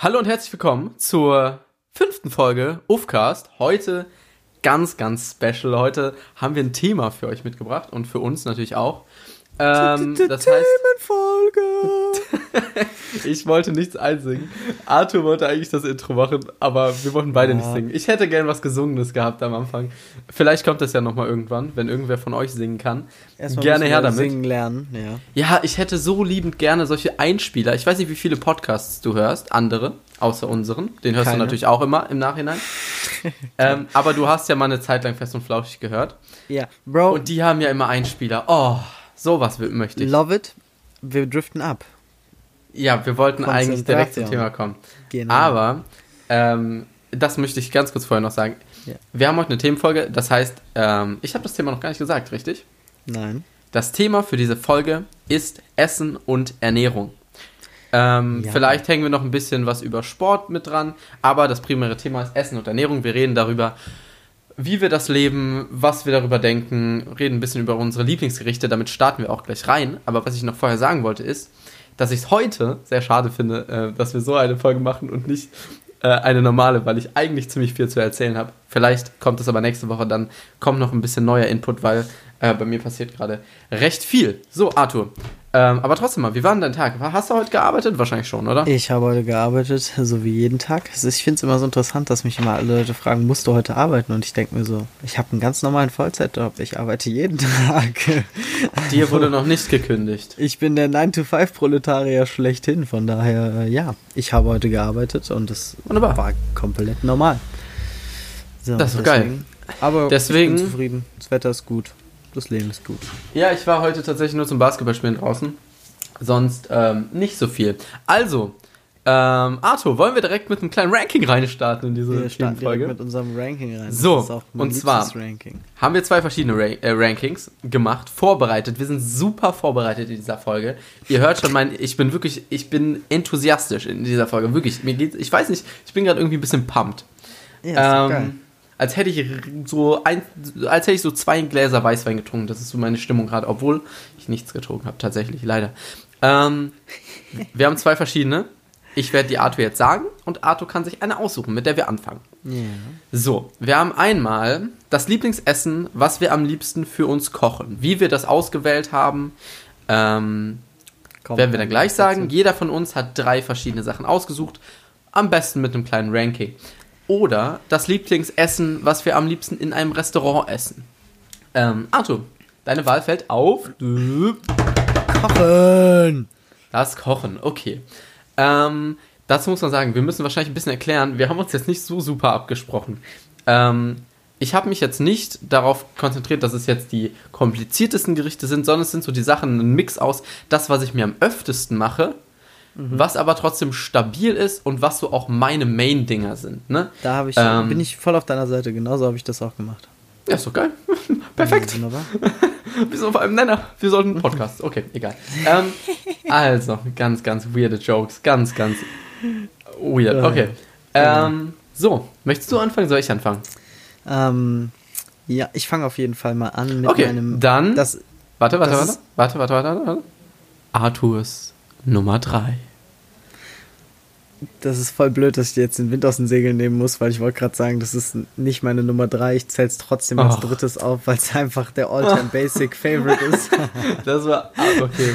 Hallo und herzlich willkommen zur fünften Folge Ufcast. Heute ganz, ganz special. Heute haben wir ein Thema für euch mitgebracht und für uns natürlich auch. Ähm, das heißt, Themenfolge. ich wollte nichts einsingen. Arthur wollte eigentlich das Intro machen, aber wir wollten beide Ja. nicht singen. Ich hätte gern was Gesungenes gehabt am Anfang. Vielleicht kommt das ja nochmal irgendwann, wenn irgendwer von euch singen kann. Erstmal Gerne her damit. Singen lernen, ja. Ja, ich hätte so liebend gerne solche Einspieler. Ich weiß nicht, wie viele Podcasts du hörst, andere, außer unseren. Den hörst Keine. du natürlich auch immer im Nachhinein. ähm, aber du hast ja mal eine Zeit lang fest und flauschig gehört. Ja, Bro, Und die haben ja immer Einspieler. Oh, sowas möchte ich. love it. Wir driften ab. Ja, wir wollten eigentlich direkt zum. Thema kommen. Genau. Aber, ähm, das möchte ich ganz kurz vorher noch sagen. Ja. Wir haben heute eine Themenfolge, das heißt, ähm, ich habe das Thema noch gar nicht gesagt, richtig? Nein. Das Thema für diese Folge ist Essen und Ernährung. Ähm, Ja. Vielleicht hängen wir noch ein bisschen was über Sport mit dran, aber das primäre Thema ist Essen und Ernährung. Wir reden darüber, wie wir das leben, was wir darüber denken, reden ein bisschen über unsere Lieblingsgerichte, damit starten wir auch gleich rein. Aber was ich noch vorher sagen wollte ist, dass ich es heute sehr schade finde, äh, dass wir so eine Folge machen und nicht äh, eine normale, weil ich eigentlich ziemlich viel zu erzählen habe. Vielleicht kommt es aber nächste Woche, dann kommt noch ein bisschen neuer Input, weil äh, bei mir passiert gerade recht viel. So, Arthur. Ähm, aber trotzdem mal, wie war denn dein Tag? Hast du heute gearbeitet? Wahrscheinlich schon, oder? Ich habe heute gearbeitet, so wie jeden Tag. Ich finde es immer so interessant, dass mich immer alle Leute fragen, musst du heute arbeiten? Und ich denke mir so, ich habe einen ganz normalen Vollzeitjob. Ich arbeite jeden Tag. Dir wurde noch nicht gekündigt. Ich bin der 9-to-5-Proletarier schlechthin. Von daher, äh, ja, ich habe heute gearbeitet und es Wunderbar. war komplett normal. So, Das ist doch geil. deswegen- Aber Deswegen- ich bin zufrieden. Das Wetter ist gut. Das Leben ist gut. Ja, ich war heute tatsächlich nur zum Basketballspielen draußen. Sonst ähm, nicht so viel. Also, ähm, Arthur, wollen wir direkt mit einem kleinen Ranking reinstarten in diese Wir starten Themenfolge? mit unserem Ranking rein. So, und zwar- Ranking. haben wir zwei verschiedene Ra äh, Rankings gemacht, vorbereitet. Wir sind super vorbereitet in dieser Folge. Ihr hört schon, mein, ich bin wirklich, ich bin enthusiastisch in dieser Folge. Wirklich, mir geht's, ich weiß nicht, ich bin gerade irgendwie ein bisschen pumped. Ja, ist doch geil. Als hätte ich so ein, als hätte ich so zwei Gläser Weißwein getrunken. Das ist so meine Stimmung gerade, obwohl ich nichts getrunken habe, tatsächlich, leider. Ähm, wir haben zwei verschiedene. Ich werde die Arthur jetzt sagen und Arthur kann sich eine aussuchen, mit der wir anfangen. Ja. So, wir haben einmal das Lieblingsessen, was wir am liebsten für uns kochen. Wie wir das ausgewählt haben, ähm, Komm, werden wir dann gleich sagen. Jeder von uns hat drei verschiedene Sachen ausgesucht. Am besten mit einem kleinen Ranking. Oder das Lieblingsessen, was wir am liebsten in einem Restaurant essen. Ähm, Arthur, deine Wahl fällt auf. Kochen! Das Kochen, okay. Ähm, dazu muss man sagen, wir müssen wahrscheinlich ein bisschen erklären, wir haben uns jetzt nicht so super abgesprochen. Ähm, ich habe mich jetzt nicht darauf konzentriert, dass es jetzt die kompliziertesten Gerichte sind, sondern es sind so die Sachen, ein Mix aus das, was ich mir am öftesten mache, was aber trotzdem stabil ist und was so auch meine Main-Dinger sind. Ne? Da ich, Ähm. bin ich voll auf deiner Seite. Genauso habe ich das auch gemacht. Ja, ist doch geil. Perfekt. Wunderbar. Wir sind auf einem Nenner. Wir sollten einen Podcast. Okay, egal. Ähm, also, ganz, ganz weirde Jokes. Ganz, ganz weird. Okay. Ähm, so, möchtest du anfangen? Soll ich anfangen? Ähm, ja, ich fange auf jeden Fall mal an mit Okay, meinem. dann- Das, Warte, warte, Das warte. ist- Warte, warte, warte, warte. Arthurs Nummer 3. das ist voll blöd, dass ich jetzt den Wind aus den Segeln nehmen muss, weil ich wollte gerade sagen, das ist nicht meine Nummer 3. Ich zähle es trotzdem als Ach. drittes auf, weil es einfach der All-Time Basic Favorite ist. Das war. Ah, okay.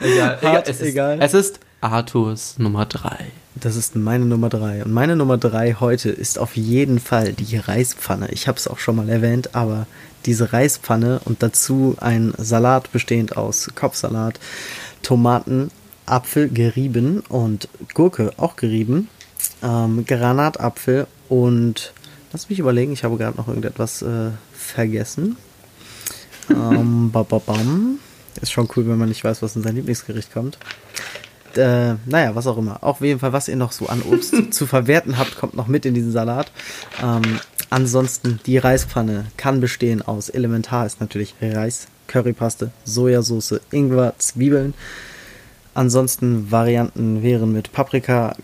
Egal, egal. Hart, Es, ist, egal. es ist Arthurs Nummer 3. Das ist meine Nummer 3. Und meine Nummer 3 heute ist auf jeden Fall die Reispfanne. Ich habe es auch schon mal erwähnt, aber diese Reispfanne und dazu ein Salat bestehend aus Kopfsalat, Tomaten, Apfel gerieben und Gurke auch gerieben, ähm, Granatapfel und lass mich überlegen, ich habe gerade noch irgendetwas äh, vergessen. ähm, ba, ba, bam. Ist schon cool, wenn man nicht weiß, was in sein Lieblingsgericht kommt äh, naja, was auch immer. Auf jeden Fall, was ihr noch so an Obst zu verwerten habt, kommt noch mit in diesen Salat. Ähm, ansonsten, die Reispfanne kann bestehen aus, elementar ist natürlich Reis, Currypaste, Sojasauce, Ingwer, Zwiebeln. Ansonsten Varianten wären mit Paprika,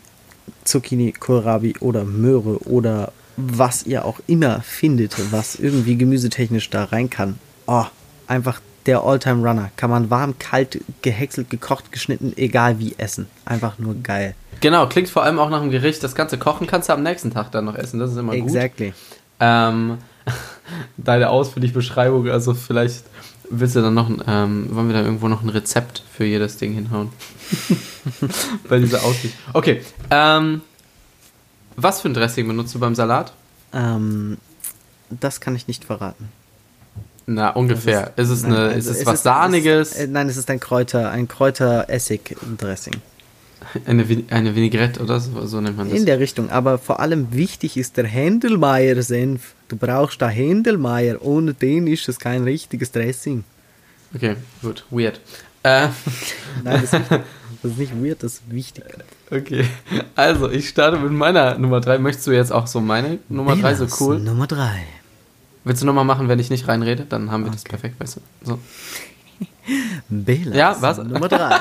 Zucchini, Kohlrabi oder Möhre oder was ihr auch immer findet, was irgendwie gemüsetechnisch da rein kann. Oh, einfach der Alltime Runner. Kann man warm, kalt, gehäckselt, gekocht, geschnitten, egal wie essen. Einfach nur geil. Genau, klingt vor allem auch nach einem Gericht. Das ganze Kochen kannst du am nächsten Tag dann noch essen. Das ist immer gut. Exactly. Ähm, deine ausführliche Beschreibung, also vielleicht willst du dann noch, ein, ähm, wollen wir da irgendwo noch ein Rezept für jedes Ding hinhauen? Bei dieser Aussicht. Okay, ähm, was für ein Dressing benutzt du beim Salat? Ähm, das kann ich nicht verraten. Na, ungefähr. ist, es, nein, eine, also ist es es was ist- Sahniges? Es, äh, nein, es ist ein Kräuter, ein Kräuter-Essig-Dressing. eine, eine Vinaigrette oder so, so nennt man das. In der Richtung, aber vor allem wichtig ist der Händelmeier-Senf. Du brauchst da Händelmeier, ohne den ist es kein richtiges Dressing. Okay, gut, weird. Äh, Nein, das ist, nicht, das ist nicht weird, das ist wichtig. okay, also ich starte mit meiner Nummer 3. Möchtest du jetzt auch so meine Nummer 3 so cool? Nummer 3. Willst du nochmal machen, wenn ich nicht reinrede? Dann haben wir das perfekt, weißt du? So. Belas Ja, was? Nummer 3.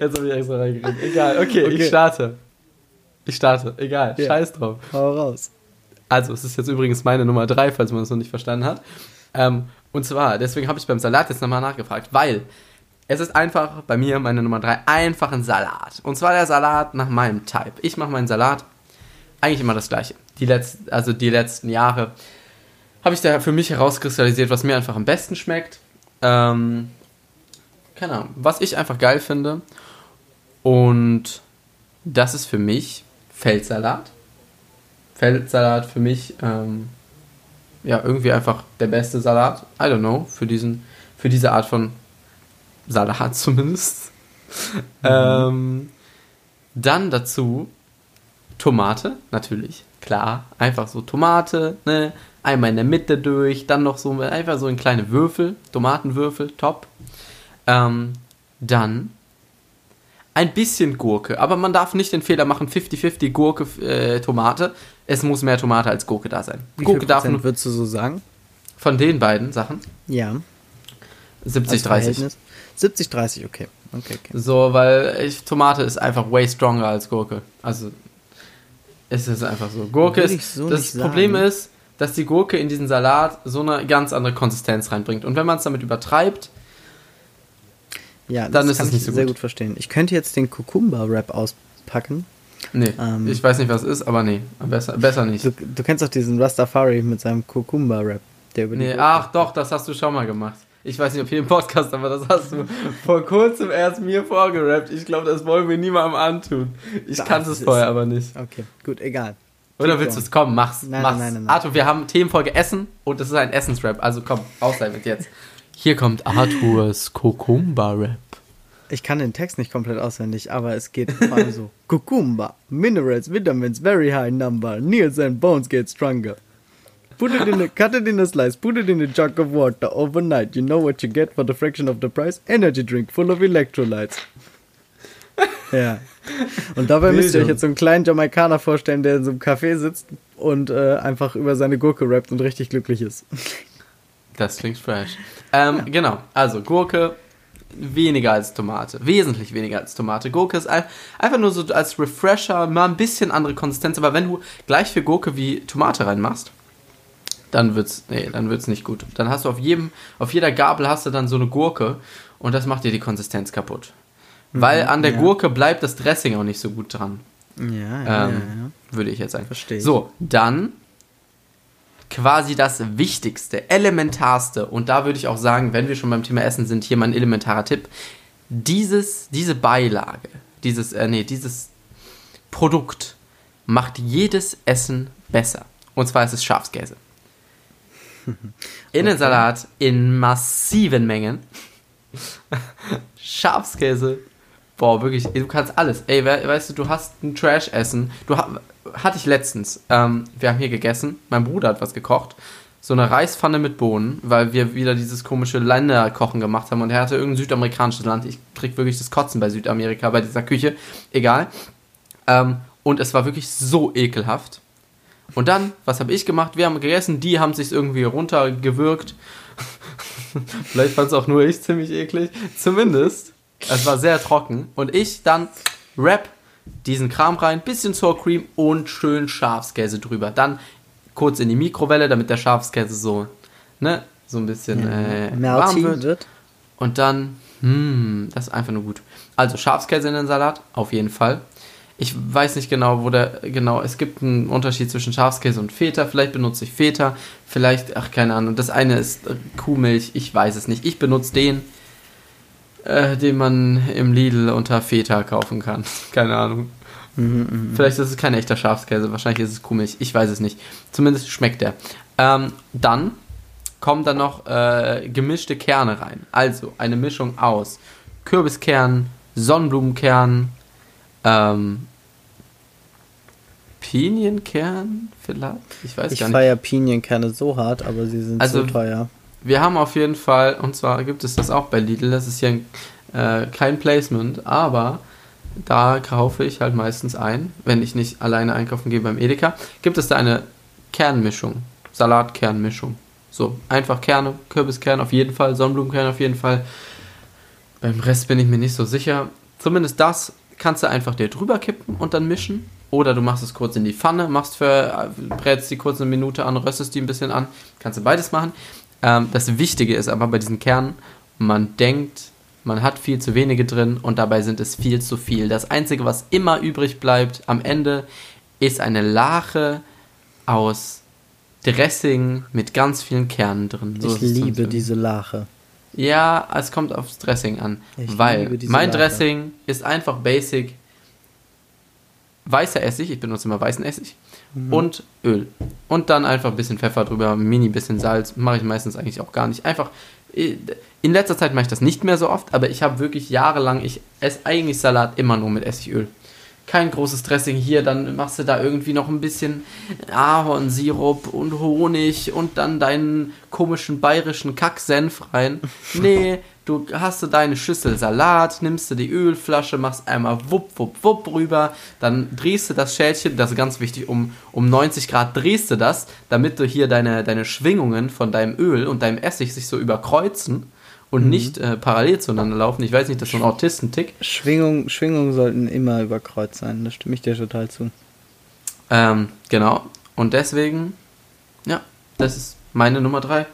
Jetzt habe ich extra reingeredet. Egal, okay, Okay. ich starte. Ich starte, egal, Ja. scheiß drauf. Hau raus. Also, es ist jetzt übrigens meine Nummer 3, falls man das noch nicht verstanden hat. Ähm, und zwar, deswegen habe ich beim Salat jetzt nochmal nachgefragt, weil es ist einfach bei mir meine Nummer 3 einfach ein Salat. Und zwar der Salat nach meinem Type. Ich mache meinen Salat eigentlich immer das gleiche. Die letzten, also die letzten Jahre habe ich da für mich herauskristallisiert, was mir einfach am besten schmeckt. Ähm, keine Ahnung, was ich einfach geil finde. Und das ist für mich Feldsalat. Feldsalat für mich, ähm, ja, irgendwie einfach der beste Salat. I don't know, für, diesen, für diese Art von Salat zumindest. Ähm, dann dazu Tomate, natürlich, klar. Einfach so Tomate, ne? Einmal in der Mitte durch, dann noch so einfach so in kleine Würfel, Tomatenwürfel, top. Ähm, dann ein bisschen Gurke, aber man darf nicht den Fehler machen, 50-50 Gurke, äh, Tomate. Es muss mehr Tomate als Gurke da sein. Wie Gurke viel darf nur würdest du so sagen? von den beiden Sachen Ja. 70, als 30. Verhältnis? 70, 30, okay. Okay, okay. So, weil ich, Tomate ist einfach way stronger als Gurke. Also, es ist einfach so. Gurke ist. so das Problem sagen. ist, dass die Gurke in diesen Salat so eine ganz andere Konsistenz reinbringt. Und wenn man es damit übertreibt, Ja, Dann das ist kann es nicht ich so sehr gut. verstehen. Ich könnte jetzt den Kukumba-Rap auspacken. nee, Ähm. ich weiß nicht, was es ist, aber nee, besser, besser nicht. Du, du kennst doch diesen Rastafari mit seinem Kukumba-Rap, der über Nee, ach doch, das hast du schon mal gemacht. Ich weiß nicht, ob hier im Podcast, aber das hast du vor kurzem erst mir vorgerappt. Ich glaube, das wollen wir niemandem antun. Ich Das kannte es vorher aber nicht. Okay, gut, egal. Oder willst du es? Komm, mach's. Nein, mach's. nein, nein, nein. Arthur, wir haben Themenfolge Essen und das ist ein Essensrap. Also komm, raus damit jetzt. Hier kommt Arthurs Kokumba-Rap. Ich kann den Text nicht komplett auswendig, aber es geht vor allem so. Kukumba, minerals, vitamins, very high number, nails and bones get stronger. Put it in a, cut it in a slice, put it in a jug of water overnight. You know what you get for the fraction of the price? Energy drink full of electrolytes. Ja. Und dabei müsst ihr euch Bildung. jetzt so einen kleinen Jamaikaner vorstellen, der in so einem Café sitzt und äh, einfach über seine Gurke rappt und richtig glücklich ist. Das klingt fresh. Ähm, Genau, also Gurke weniger als Tomate. Wesentlich weniger als Tomate. Gurke ist ein, einfach nur so als Refresher, mal ein bisschen andere Konsistenz. Aber wenn du gleich viel Gurke wie Tomate reinmachst, dann wird's, nee, dann wird's nicht gut. Dann hast du auf jedem, auf jeder Gabel hast du dann so eine Gurke und das macht dir die Konsistenz kaputt. Weil an der ja. Gurke bleibt das Dressing auch nicht so gut dran. Ja, Ähm, Würde ich jetzt sagen. Verstehe. So, dann quasi das Wichtigste, Elementarste. Und da würde ich auch sagen, wenn wir schon beim Thema Essen sind, hier mein elementarer Tipp. Dieses, diese Beilage, dieses, äh, nee, dieses Produkt macht jedes Essen besser. Und zwar ist es Schafskäse. In den Okay. Salat in massiven Mengen. Schafskäse. Boah, wirklich, du kannst alles. Ey, we weißt du, du hast ein Trash-Essen. Du hatte ich letztens. Ähm, wir haben hier gegessen. Mein Bruder hat was gekocht. So eine Reispfanne mit Bohnen, weil wir wieder dieses komische Länderkochen gemacht haben. Und er hatte irgendein südamerikanisches Land. Ich krieg wirklich das Kotzen bei Südamerika, bei dieser Küche. Egal. Ähm, und es war wirklich so ekelhaft. Und dann, was habe ich gemacht? Wir haben gegessen, die haben sich irgendwie runtergewürgt. Vielleicht fand es auch nur ich ziemlich eklig. Zumindest, es war sehr trocken. Und ich dann Wrap diesen Kram rein, bisschen Sour Cream und schön Schafskäse drüber. Dann kurz in die Mikrowelle, damit der Schafskäse so, ne, so ein bisschen äh, warm wird. wird. Und dann Hm, das ist einfach nur gut. Also Schafskäse in den Salat, auf jeden Fall. Ich weiß nicht genau, wo der genau. Es gibt einen Unterschied zwischen Schafskäse und Feta. Vielleicht benutze ich Feta, vielleicht, ach keine Ahnung. Das eine ist Kuhmilch, ich weiß es nicht. Ich benutze den, äh, den man im Lidl unter Feta kaufen kann. keine Ahnung. Mhm, mh. Vielleicht ist es kein echter Schafskäse, wahrscheinlich ist es Kuhmilch. Ich weiß es nicht. Zumindest schmeckt der. Ähm, dann kommen dann noch äh, gemischte Kerne rein. Also eine Mischung aus Kürbiskern, Sonnenblumenkern, ähm, Pinienkern vielleicht? Ich weiß ich gar nicht. Ich feiere Pinienkerne so hart, aber sie sind also, so teuer. Wir haben auf jeden Fall, und zwar gibt es das auch bei Lidl, das ist hier äh, kein Placement, aber da kaufe ich halt meistens ein, wenn ich nicht alleine einkaufen gehe beim Edeka, gibt es da eine Kernmischung, Salatkernmischung. So, einfach Kerne, Kürbiskern auf jeden Fall, Sonnenblumenkern auf jeden Fall. Beim Rest bin ich mir nicht so sicher. Zumindest das kannst du einfach dir drüber kippen und dann mischen. Oder du machst es kurz in die Pfanne, machst für, brätst die kurz eine Minute an, röstest die ein bisschen an. Kannst du beides machen. Ähm, das Wichtige ist aber bei diesen Kernen, man denkt, man hat viel zu wenige drin und dabei sind es viel zu viel. Das Einzige, was immer übrig bleibt am Ende, ist eine Lache aus Dressing mit ganz vielen Kernen drin. So ich liebe diese Lache. Ja, es kommt aufs Dressing an. Ich weil mein Lache. Dressing ist einfach basic. Weißer Essig, ich benutze immer weißen Essig. Mhm. Und Öl. Und dann einfach ein bisschen Pfeffer drüber, mini bisschen Salz. Mache ich meistens eigentlich auch gar nicht. Einfach. Äh, in letzter Zeit mache ich das nicht mehr so oft, aber ich habe wirklich jahrelang, ich esse eigentlich Salat immer nur mit Essigöl kein großes Dressing hier, dann machst du da irgendwie noch ein bisschen Ahornsirup und Honig und dann deinen komischen bayerischen Kacksenf rein. Nee, du hast du deine Schüssel Salat, nimmst du die Ölflasche, machst einmal wupp, wupp, wupp rüber, dann drehst du das Schälchen, das ist ganz wichtig, um, um 90 Grad drehst du das, damit du hier deine, deine Schwingungen von deinem Öl und deinem Essig sich so überkreuzen und mhm. nicht äh, parallel zueinander laufen. Ich weiß nicht, das ist so ein Autistentick. Schwingung, Schwingungen sollten immer über Kreuz sein, da stimme ich dir total zu. Ähm, genau. Und deswegen, ja, das ist meine Nummer drei.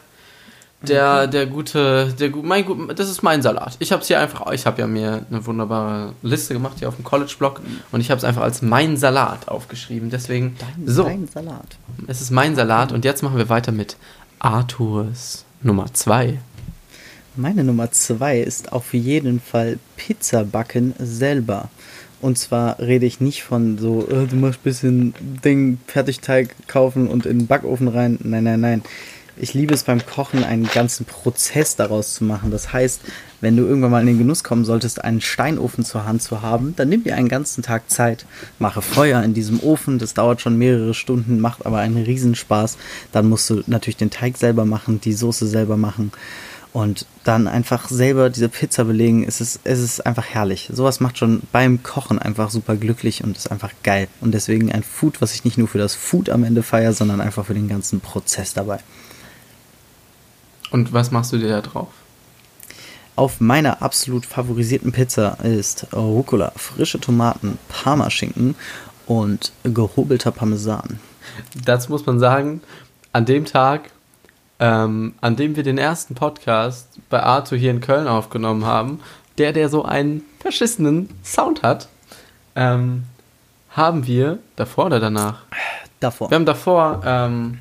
Der, der gute, der mein das ist mein Salat. Ich habe es hier einfach, ich habe ja mir eine wunderbare Liste gemacht hier auf dem College-Blog und ich habe es einfach als mein Salat aufgeschrieben. Deswegen, Dein, so. Dein Salat. Es ist mein Salat und jetzt machen wir weiter mit Arthurs Nummer zwei. Meine Nummer zwei ist auf jeden Fall Pizza backen selber. Und zwar rede ich nicht von so, äh, du musst ein bisschen Ding, Fertigteig kaufen und in den Backofen rein. Nein, nein, nein. Ich liebe es beim Kochen, einen ganzen Prozess daraus zu machen. Das heißt, wenn du irgendwann mal in den Genuss kommen solltest, einen Steinofen zur Hand zu haben, dann nimm dir einen ganzen Tag Zeit, mache Feuer in diesem Ofen. Das dauert schon mehrere Stunden, macht aber einen Riesenspaß. Dann musst du natürlich den Teig selber machen, die Soße selber machen und dann einfach selber diese Pizza belegen, es ist, es ist einfach herrlich. Sowas macht schon beim Kochen einfach super glücklich und ist einfach geil. Und deswegen ein Food, was ich nicht nur für das Food am Ende feiere, sondern einfach für den ganzen Prozess dabei. Und was machst du dir da drauf? Auf meiner absolut favorisierten Pizza ist Rucola, frische Tomaten, Parmaschinken und gehobelter Parmesan. Das muss man sagen, an dem Tag ähm, an dem wir den ersten Podcast bei Arthur hier in Köln aufgenommen haben, der, der so einen verschissenen Sound hat, ähm, haben wir davor oder danach? Davor. Wir haben davor ähm,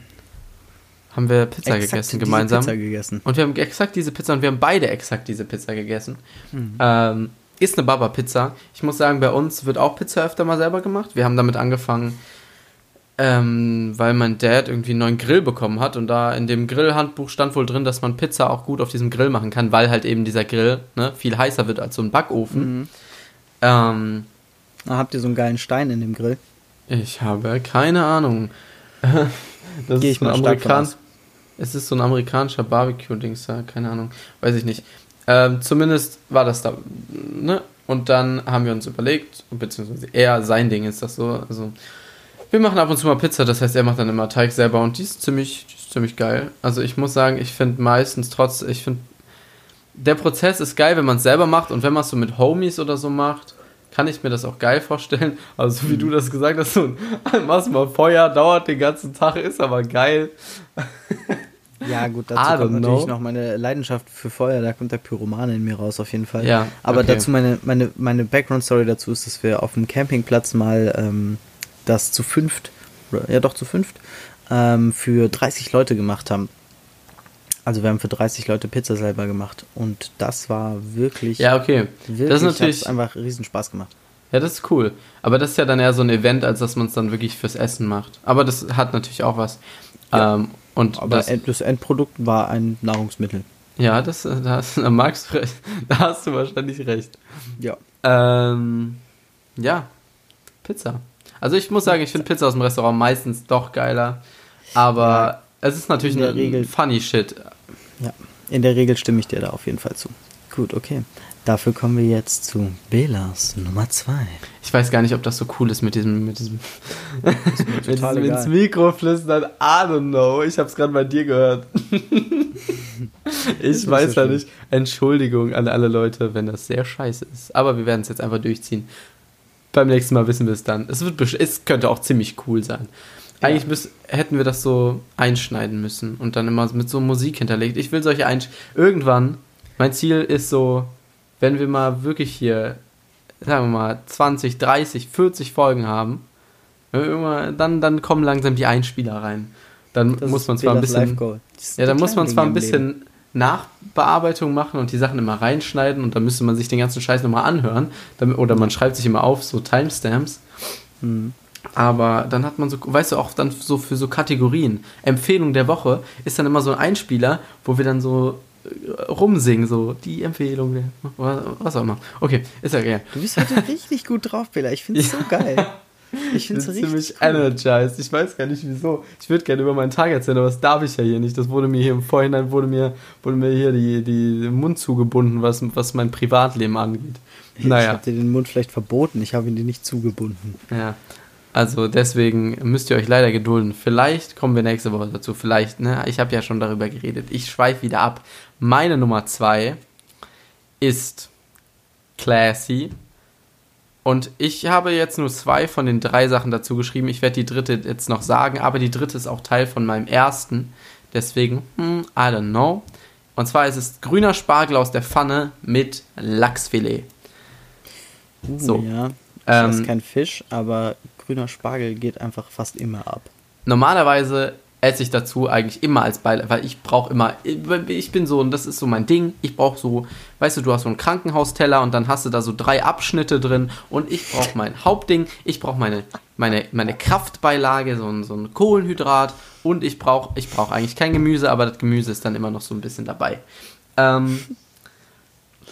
haben wir Pizza exakt gegessen gemeinsam. Pizza gegessen. Und wir haben exakt diese Pizza und wir haben beide exakt diese Pizza gegessen. Mhm. Ähm, ist eine Baba-Pizza. Ich muss sagen, bei uns wird auch Pizza öfter mal selber gemacht. Wir haben damit angefangen, ähm, weil mein Dad irgendwie einen neuen Grill bekommen hat und da in dem Grillhandbuch stand wohl drin, dass man Pizza auch gut auf diesem Grill machen kann, weil halt eben dieser Grill ne, viel heißer wird als so ein Backofen. Mhm. Ähm, habt ihr so einen geilen Stein in dem Grill? Ich habe keine Ahnung. das Geh ich ist mal Amerikan Es ist so ein amerikanischer Barbecue-Dings da, keine Ahnung, weiß ich nicht. Ähm, zumindest war das da, ne? Und dann haben wir uns überlegt, beziehungsweise er, sein Ding ist das so, also wir machen ab und zu mal Pizza, das heißt, er macht dann immer Teig selber und die ist ziemlich, die ist ziemlich geil. Also ich muss sagen, ich finde meistens trotz, ich finde, der Prozess ist geil, wenn man es selber macht und wenn man es so mit Homies oder so macht, kann ich mir das auch geil vorstellen. Also so wie mhm. du das gesagt hast, so machst mal Feuer, dauert den ganzen Tag, ist aber geil. Ja, gut, dazu kommt natürlich noch meine Leidenschaft für Feuer, da kommt der Pyromane in mir raus auf jeden Fall. Ja, Aber okay. dazu meine, meine, meine Background-Story dazu ist, dass wir auf dem Campingplatz mal ähm, das zu fünft, ja doch zu fünft, ähm, für 30 Leute gemacht haben. Also wir haben für 30 Leute Pizza selber gemacht und das war wirklich, Ja, okay. wirklich das ist natürlich. einfach riesen Spaß gemacht. Ja, das ist cool. Aber das ist ja dann eher so ein Event, als dass man es dann wirklich fürs Essen macht. Aber das hat natürlich auch was. Ja. Ähm, und Aber das, das, das Endprodukt war ein Nahrungsmittel. ja, das, äh, da, magst du recht. Da hast du wahrscheinlich recht. Ja. Ähm, ja, Pizza. Also ich muss sagen, ich finde Pizza aus dem Restaurant meistens doch geiler. Aber es ist natürlich in der ein Regel- funny Shit. Ja, in der Regel stimme ich dir da auf jeden Fall zu. Gut, okay. Dafür kommen wir jetzt zu Belas Nummer 2. Ich weiß gar nicht, ob das so cool ist mit diesem, mit diesem, mit total diesem ins Mikro flüstern. I don't know. Ich habe es gerade bei dir gehört. ich weiß ja nicht. Entschuldigung an alle Leute, wenn das sehr scheiße ist. Aber wir werden es jetzt einfach durchziehen. Beim nächsten Mal wissen wir es dann. Es, wird, es könnte auch ziemlich cool sein. Eigentlich müß, hätten wir das so einschneiden müssen und dann immer mit so Musik hinterlegt. Ich will solche Einsch... Irgendwann, mein Ziel ist so, wenn wir mal wirklich hier, sagen wir mal, 20, 30, 40 Folgen haben, irgendwann- dann, dann kommen langsam die Einspieler rein. Dann Das muss man zwar ein bisschen... Ja, dann muss man zwar ein im Leben. bisschen Nachbearbeitung machen und die Sachen immer reinschneiden und dann müsste man sich den ganzen Scheiß nochmal anhören. Damit, oder man schreibt sich immer auf, so Timestamps. Mhm. Aber dann hat man so, weißt du, auch dann so für so Kategorien. Empfehlung der Woche ist dann immer so ein Einspieler, wo wir dann so rumsingen, so die Empfehlung, der, was auch immer. Okay, ist ja geil. Du bist heute richtig gut drauf, Bela. Ich finde es so geil. Ich finde Ich es richtig ziemlich energized. Ich weiß gar nicht wieso. Ich würde gerne über meinen Tag erzählen, aber das darf ich ja hier nicht. Das wurde mir hier im Vorhinein, wurde mir, wurde mir hier die, die Mund zugebunden, was, was mein Privatleben angeht. Ich Naja. habe dir den Mund vielleicht verboten, ich habe ihn dir nicht zugebunden. Ja. Also deswegen müsst ihr euch leider gedulden. Vielleicht kommen wir nächste Woche dazu. Vielleicht, ne? Ich habe ja schon darüber geredet. Ich schweife wieder ab. Meine Nummer zwei ist Classy. Und ich habe jetzt nur zwei von den drei Sachen dazu geschrieben. Ich werde die dritte jetzt noch sagen, aber die dritte ist auch Teil von meinem ersten. Deswegen, hm, I don't know. Und zwar ist es grüner Spargel aus der Pfanne mit Lachsfilet. Uh, So. Ja. Ich Ähm, kein Fisch, aber grüner Spargel geht einfach fast immer ab. normalerweise esse ich dazu eigentlich immer als Beilage, weil ich brauche immer, ich bin so, und das ist so mein Ding, ich brauche so, weißt du, du hast so einen Krankenhausteller und dann hast du da so drei Abschnitte drin und ich brauche mein Hauptding, ich brauche meine, meine, meine Kraftbeilage, so ein, so ein Kohlenhydrat und ich brauche ich brauch eigentlich kein Gemüse, aber das Gemüse ist dann immer noch so ein bisschen dabei. Ähm,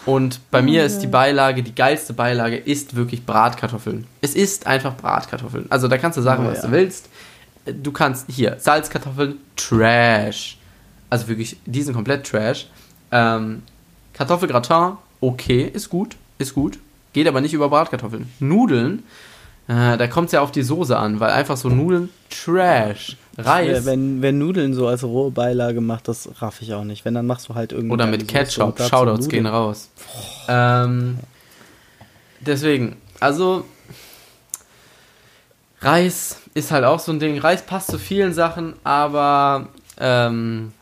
und bei mir ist die Beilage, die geilste Beilage ist wirklich Bratkartoffeln. Es ist einfach Bratkartoffeln. Also da kannst du sagen, Oh, was ja. du willst. Du kannst hier Salzkartoffeln, Trash. Also wirklich, die sind komplett Trash. Ähm, Kartoffelgratin, okay, ist gut, ist gut. Geht aber nicht über Bratkartoffeln. Nudeln, äh, da kommt es ja auf die Soße an, weil einfach so Nudeln, Trash. Reis wenn, wenn Nudeln so als rohe Beilage macht, das raff ich auch nicht. Wenn, dann machst du halt irgendwie. oder mit Ketchup. Shoutouts gehen raus. Ähm, deswegen, also Reis ist halt auch so ein Ding. Reis passt zu vielen Sachen, aber ähm,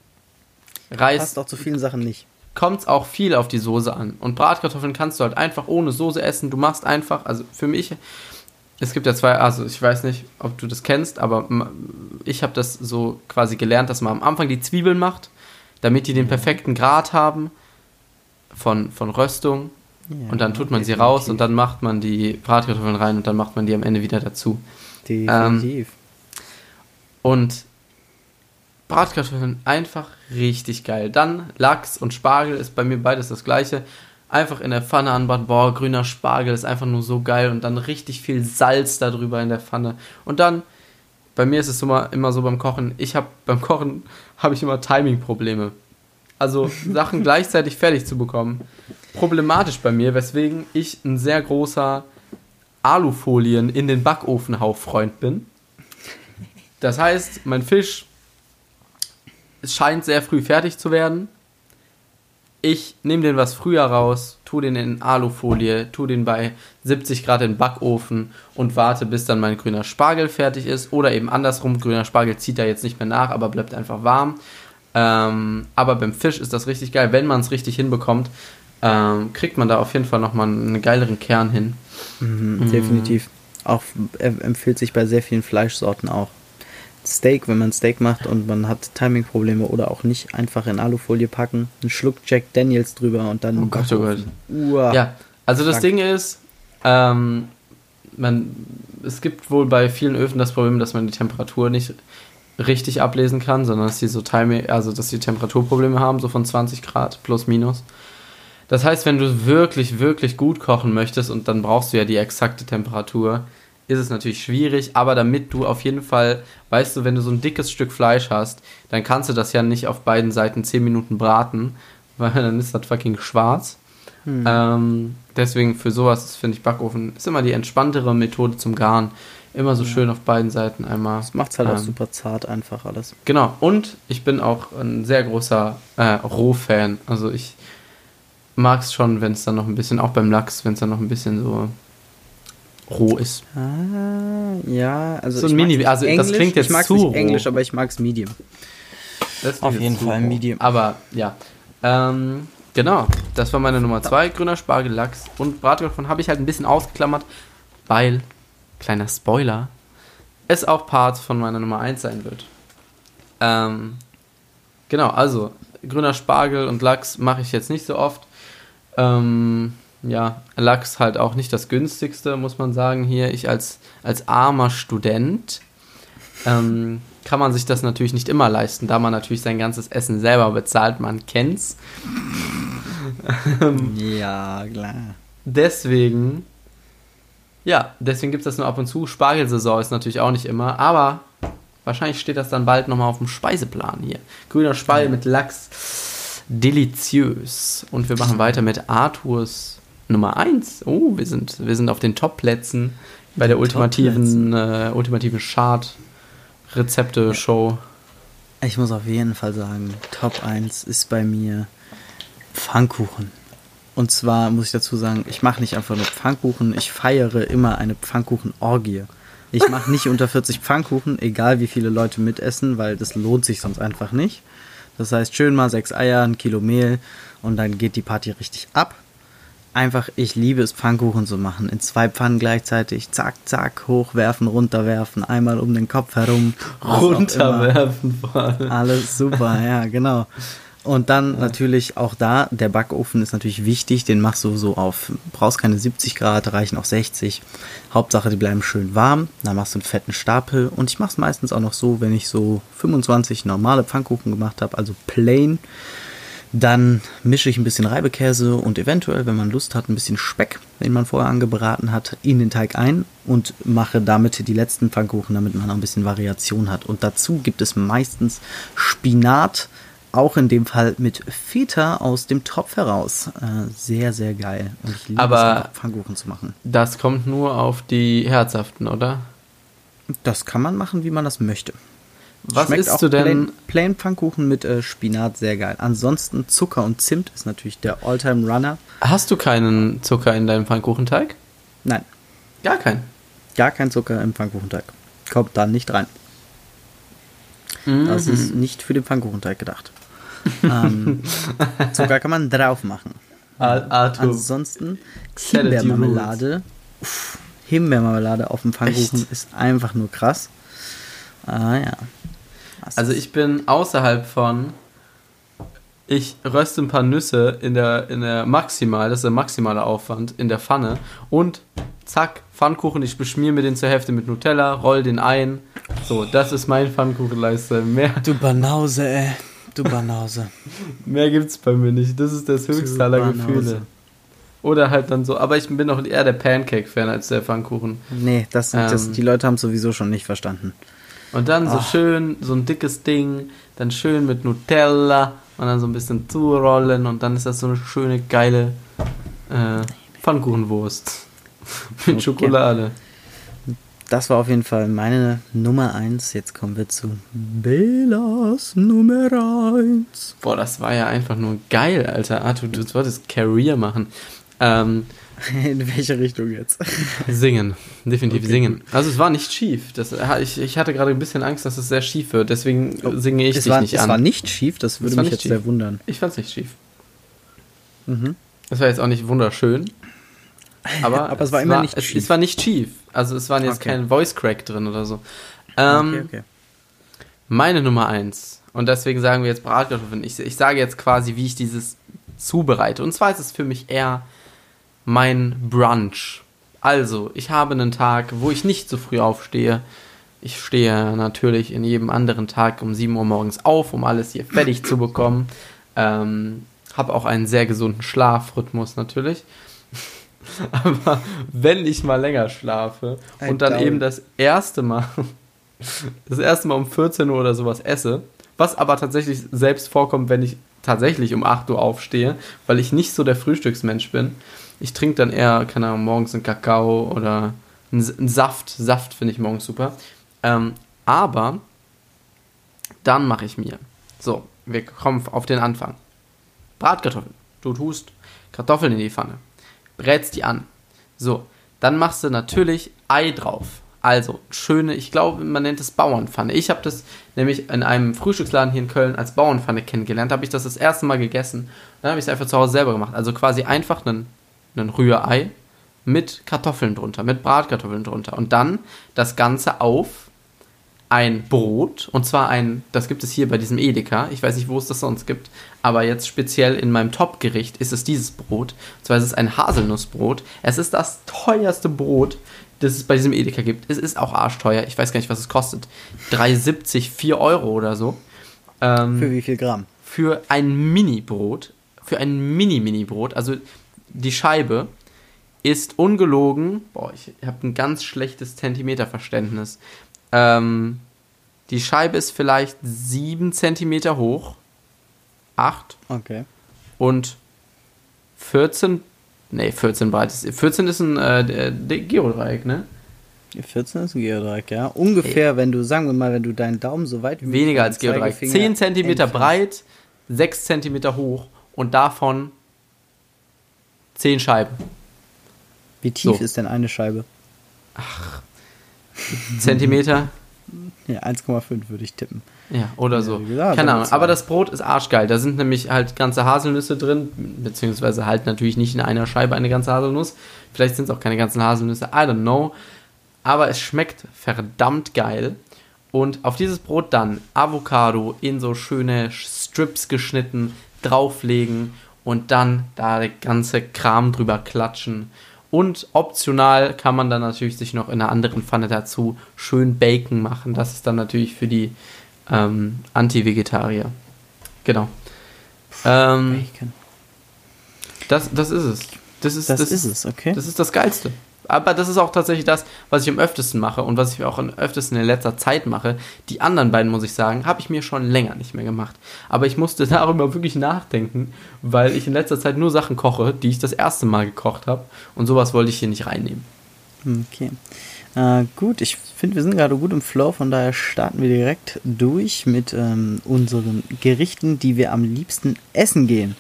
Reis Passt auch zu vielen Sachen nicht. kommt auch viel auf die Soße an. Und Bratkartoffeln kannst du halt einfach ohne Soße essen. Du machst einfach, also für mich, es gibt ja zwei, also ich weiß nicht, ob du das kennst, aber ich habe das so quasi gelernt, dass man am Anfang die Zwiebeln macht, damit die den perfekten Grad haben von, von Röstung. Ja, und dann tut man sie raus und dann macht man die Bratkartoffeln rein und dann macht man die am Ende wieder dazu. Definitiv. Und Bratkartoffeln einfach richtig geil. Dann Lachs und Spargel ist bei mir beides das gleiche. Einfach in der Pfanne anbauen, boah, grüner Spargel ist einfach nur so geil und dann richtig viel Salz darüber in der Pfanne. Und dann, bei mir ist es immer, immer so beim Kochen, ich habe beim Kochen habe ich immer Timing-Probleme. Also Sachen gleichzeitig fertig zu bekommen. Problematisch bei mir, weswegen ich ein sehr großer Alufolien in den Backofenhauch-Freund bin. Das heißt, mein Fisch scheint sehr früh fertig zu werden. Ich nehme den was früher raus, tu den in Alufolie, tu den bei 70 Grad in den Backofen und warte, bis dann mein grüner Spargel fertig ist. Oder eben andersrum, grüner Spargel zieht da jetzt nicht mehr nach, aber bleibt einfach warm. Ähm, aber beim Fisch ist das richtig geil. Wenn man es richtig hinbekommt, ähm, kriegt man da auf jeden Fall nochmal einen geileren Kern hin. Mhm, definitiv. Auch äh, empfiehlt sich bei sehr vielen Fleischsorten auch. Steak, wenn man Steak macht und man hat Timing-Probleme oder auch nicht, einfach in Alufolie packen, einen Schluck Jack Daniels drüber und dann. Oh Gott, oh Gott. Uah. Ja, also das. Ding ist, ähm, man, es gibt wohl bei vielen Öfen das Problem, dass man die Temperatur nicht richtig ablesen kann, sondern dass die so Timing, also dass die Temperaturprobleme haben, so von 20 Grad plus minus. Das heißt, wenn du wirklich, wirklich gut kochen möchtest und dann brauchst du ja die exakte Temperatur, ist es natürlich schwierig, aber damit du auf jeden Fall, weißt du, wenn du so ein dickes Stück Fleisch hast, dann kannst du das ja nicht auf beiden Seiten 10 Minuten braten, weil dann ist das fucking schwarz. Hm. Ähm, deswegen für sowas finde ich, Backofen ist immer die entspanntere Methode zum Garen. Immer so schön auf beiden Seiten einmal. Das macht's halt auch ähm, super zart einfach alles. Genau, und ich bin auch ein sehr großer äh, Rohfan. Also ich mag es schon, wenn es dann noch ein bisschen, auch beim Lachs, wenn es dann noch ein bisschen so roh ist. Ah, ja, also So ein Mini- nicht also das Englisch, klingt jetzt ich mag's zu nicht roh. Englisch, aber ich mag's Medium. Das ist Auf jeden Fall roh. Medium. Aber ja, ähm, genau, das war meine Nummer zwei, grüner Spargel, Lachs und Bratkartoffeln habe ich halt ein bisschen ausgeklammert, weil, kleiner Spoiler, es auch Part von meiner Nummer eins sein wird. Ähm, genau, also grüner Spargel und Lachs mache ich jetzt nicht so oft. Ähm, ja, Lachs halt auch nicht das günstigste, muss man sagen, hier. Ich als, als armer Student ähm, kann man sich das natürlich nicht immer leisten, da man natürlich sein ganzes Essen selber bezahlt, man kennt's. Ja, klar. Deswegen, ja, deswegen gibt es das nur ab und zu. Spargelsaison ist natürlich auch nicht immer, aber wahrscheinlich steht das dann bald nochmal auf dem Speiseplan hier. Grüner Spargel mit Lachs, deliziös. Und wir machen weiter mit Arthurs Nummer 1. Oh, wir sind, wir sind auf den Top-Plätzen bei der ultimativen, äh, ultimativen Chart-Rezepte-Show. Ich muss auf jeden Fall sagen, Top 1 ist bei mir Pfannkuchen. Und zwar muss ich dazu sagen, ich mache nicht einfach nur Pfannkuchen, ich feiere immer eine Pfannkuchenorgie. Ich mache nicht unter 40 Pfannkuchen, egal wie viele Leute mitessen, weil das lohnt sich sonst einfach nicht. Das heißt, schön mal sechs Eier, ein Kilo Mehl und dann geht die Party richtig ab. Einfach, ich liebe es, Pfannkuchen zu machen. In zwei Pfannen gleichzeitig, zack, zack, hochwerfen, runterwerfen, einmal um den Kopf herum. Runterwerfen vor allem. Alles super, ja, genau. Und dann natürlich auch da, der Backofen ist natürlich wichtig, den machst du so auf, brauchst keine 70 Grad, reichen auch 60. Hauptsache, die bleiben schön warm, dann machst du einen fetten Stapel und ich mache es meistens auch noch so, wenn ich so 25 normale Pfannkuchen gemacht habe, also plain, dann mische ich ein bisschen Reibekäse und eventuell, wenn man Lust hat, ein bisschen Speck, den man vorher angebraten hat, in den Teig ein und mache damit die letzten Pfannkuchen, damit man noch ein bisschen Variation hat. Und dazu gibt es meistens Spinat, auch in dem Fall mit Feta aus dem Topf heraus. Äh, sehr, sehr geil. Und ich liebe Aber- es, Pfannkuchen zu machen. Das kommt nur auf die herzhaften, oder? Das kann man machen, wie man das möchte. Was Schmeckt isst du denn? Plain, plain Pfannkuchen mit äh, Spinat sehr geil. Ansonsten Zucker und Zimt ist natürlich der Alltime Runner. Hast du keinen Zucker in deinem Pfannkuchenteig? Nein, Gar keinen. gar kein Zucker im Pfannkuchenteig. Kommt da nicht rein. Das Mhm. ist nicht für den Pfannkuchenteig gedacht. ähm, Zucker kann man drauf machen. Ar- Arthur. Ansonsten Himbeermarmelade. Himbeermarmelade auf dem Pfannkuchen Echt? ist einfach nur krass. Ah ja. Das Also ich bin außerhalb von. Ich röste ein paar Nüsse in der, in der maximal, das ist der maximale Aufwand, in der Pfanne und zack, Pfannkuchen, ich beschmier mir den zur Hälfte mit Nutella, roll den ein. So, das ist mein Pfannkuchenleiste. Mehr, Du Banause, ey. Du Banause. mehr gibt's bei mir nicht. Das ist das höchste aller Banause. Gefühle. Oder halt dann so, aber ich bin auch eher der Pancake-Fan als der Pfannkuchen. Nee, das, das, Ähm. die Leute haben sowieso schon nicht verstanden. Und dann so Ach. schön, so ein dickes Ding, dann schön mit Nutella und dann so ein bisschen zurollen und dann ist das so eine schöne, geile äh, Pfannkuchenwurst mit Okay. Schokolade. Das war auf jeden Fall meine Nummer 1. Jetzt kommen wir zu Belas Nummer 1. Boah, das war ja einfach nur geil, Alter. Arthur, du solltest Career machen. Ähm, In welche Richtung jetzt? Singen, definitiv okay. singen. Also es war nicht schief. Das, ich, ich hatte gerade ein bisschen Angst, dass es sehr schief wird. Deswegen oh, singe ich es dich war, nicht es an. Es war nicht schief, das würde mich jetzt schief. sehr wundern. Ich fand es nicht schief. Mhm. Es war jetzt auch nicht wunderschön. Aber, aber es war immer war, nicht es, schief. Es war nicht schief. Also es waren jetzt Okay. kein Voice Crack drin oder so. Ähm, okay, okay. Meine Nummer eins. Und deswegen sagen wir jetzt Bratkartoffeln. Ich, ich sage jetzt quasi, wie ich dieses zubereite. Und zwar ist es für mich eher mein Brunch. Also, ich habe einen Tag, wo ich nicht so früh aufstehe. Ich stehe natürlich in jedem anderen Tag um 7 Uhr morgens auf, um alles hier fertig zu bekommen. Ähm, habe auch einen sehr gesunden Schlafrhythmus natürlich. Aber wenn ich mal länger schlafe I und dann eben das erste Mal, das erste Mal um 14 Uhr oder sowas esse, was aber tatsächlich selbst vorkommt, wenn ich tatsächlich um 8 Uhr aufstehe, weil ich nicht so der Frühstücksmensch bin. Ich trinke dann eher, keine Ahnung, morgens einen Kakao oder einen, Saft. Saft finde ich morgens super. Ähm, aber dann mache ich mir. So, wir kommen auf den Anfang. Bratkartoffeln. Du tust Kartoffeln in die Pfanne. Brätst die an. So, dann machst du natürlich Ei drauf. Also, schöne, ich glaube, man nennt es Bauernpfanne. Ich habe das nämlich in einem Frühstücksladen hier in Köln als Bauernpfanne kennengelernt. Habe ich das das erste Mal gegessen. Dann habe ich es einfach zu Hause selber gemacht. Also quasi einfach einen, einen Rührei mit Kartoffeln drunter, mit Bratkartoffeln drunter. Und dann das Ganze auf ein Brot, und zwar ein, das gibt es hier bei diesem Edeka, ich weiß nicht, wo es das sonst gibt, aber jetzt speziell in meinem Top-Gericht ist es dieses Brot. Und zwar ist es ein Haselnussbrot. Es ist das teuerste Brot, das es bei diesem Edeka gibt. Es ist auch arschteuer, ich weiß gar nicht, was es kostet. 3,70, 4 Euro oder so. Ähm, Für wie viel Gramm? für ein Mini-Brot, für ein Mini-Mini-Brot, also die Scheibe ist ungelogen, boah, ich habe ein ganz schlechtes Zentimeterverständnis. Ähm, die Scheibe ist vielleicht 7 Zentimeter hoch, 8 Okay. und 14, nee, 14 breit. ist- 14 ist ein äh, Geodreieck, ne? 14 ist ein Geodreieck, ja. Ungefähr, wenn du, sagen wir mal, wenn du deinen Daumen so weit wie möglich Weniger als Geodreieck. Zeigefinger 10 Zentimeter entfernt. breit, 6 Zentimeter hoch und davon 10 Scheiben. Wie tief So. ist denn eine Scheibe? Zentimeter? Ja, 1,5 würde ich tippen. Ja, oder Ja, so. wie gesagt, Keine dann Ahnung. Aber das Brot ist arschgeil. Da sind nämlich halt ganze Haselnüsse drin, beziehungsweise halt natürlich nicht in einer Scheibe eine ganze Haselnuss. Vielleicht sind es auch keine ganzen Haselnüsse. I don't know. Aber es schmeckt verdammt geil. Und auf dieses Brot dann Avocado in so schöne Strips geschnitten, drauflegen und dann da der ganze Kram drüber klatschen. Und optional kann man dann natürlich sich noch in einer anderen Pfanne dazu schön Bacon machen. Das ist dann natürlich für die ähm, Anti-Vegetarier. Genau. Ähm, Bacon. das, das ist es. Das ist Das, das, ist es, okay? das ist das Geilste. Aber das ist auch tatsächlich das, was ich am öftesten mache und was ich auch am öftesten in letzter Zeit mache. Die anderen beiden, muss ich sagen, habe ich mir schon länger nicht mehr gemacht. Aber ich musste darüber wirklich nachdenken, weil ich in letzter Zeit nur Sachen koche, die ich das erste Mal gekocht habe. Und sowas wollte ich hier nicht reinnehmen. Okay. Äh, gut, ich finde, wir sind gerade gut im Flow, von daher starten wir direkt durch mit ähm, unseren Gerichten, die wir am liebsten essen gehen.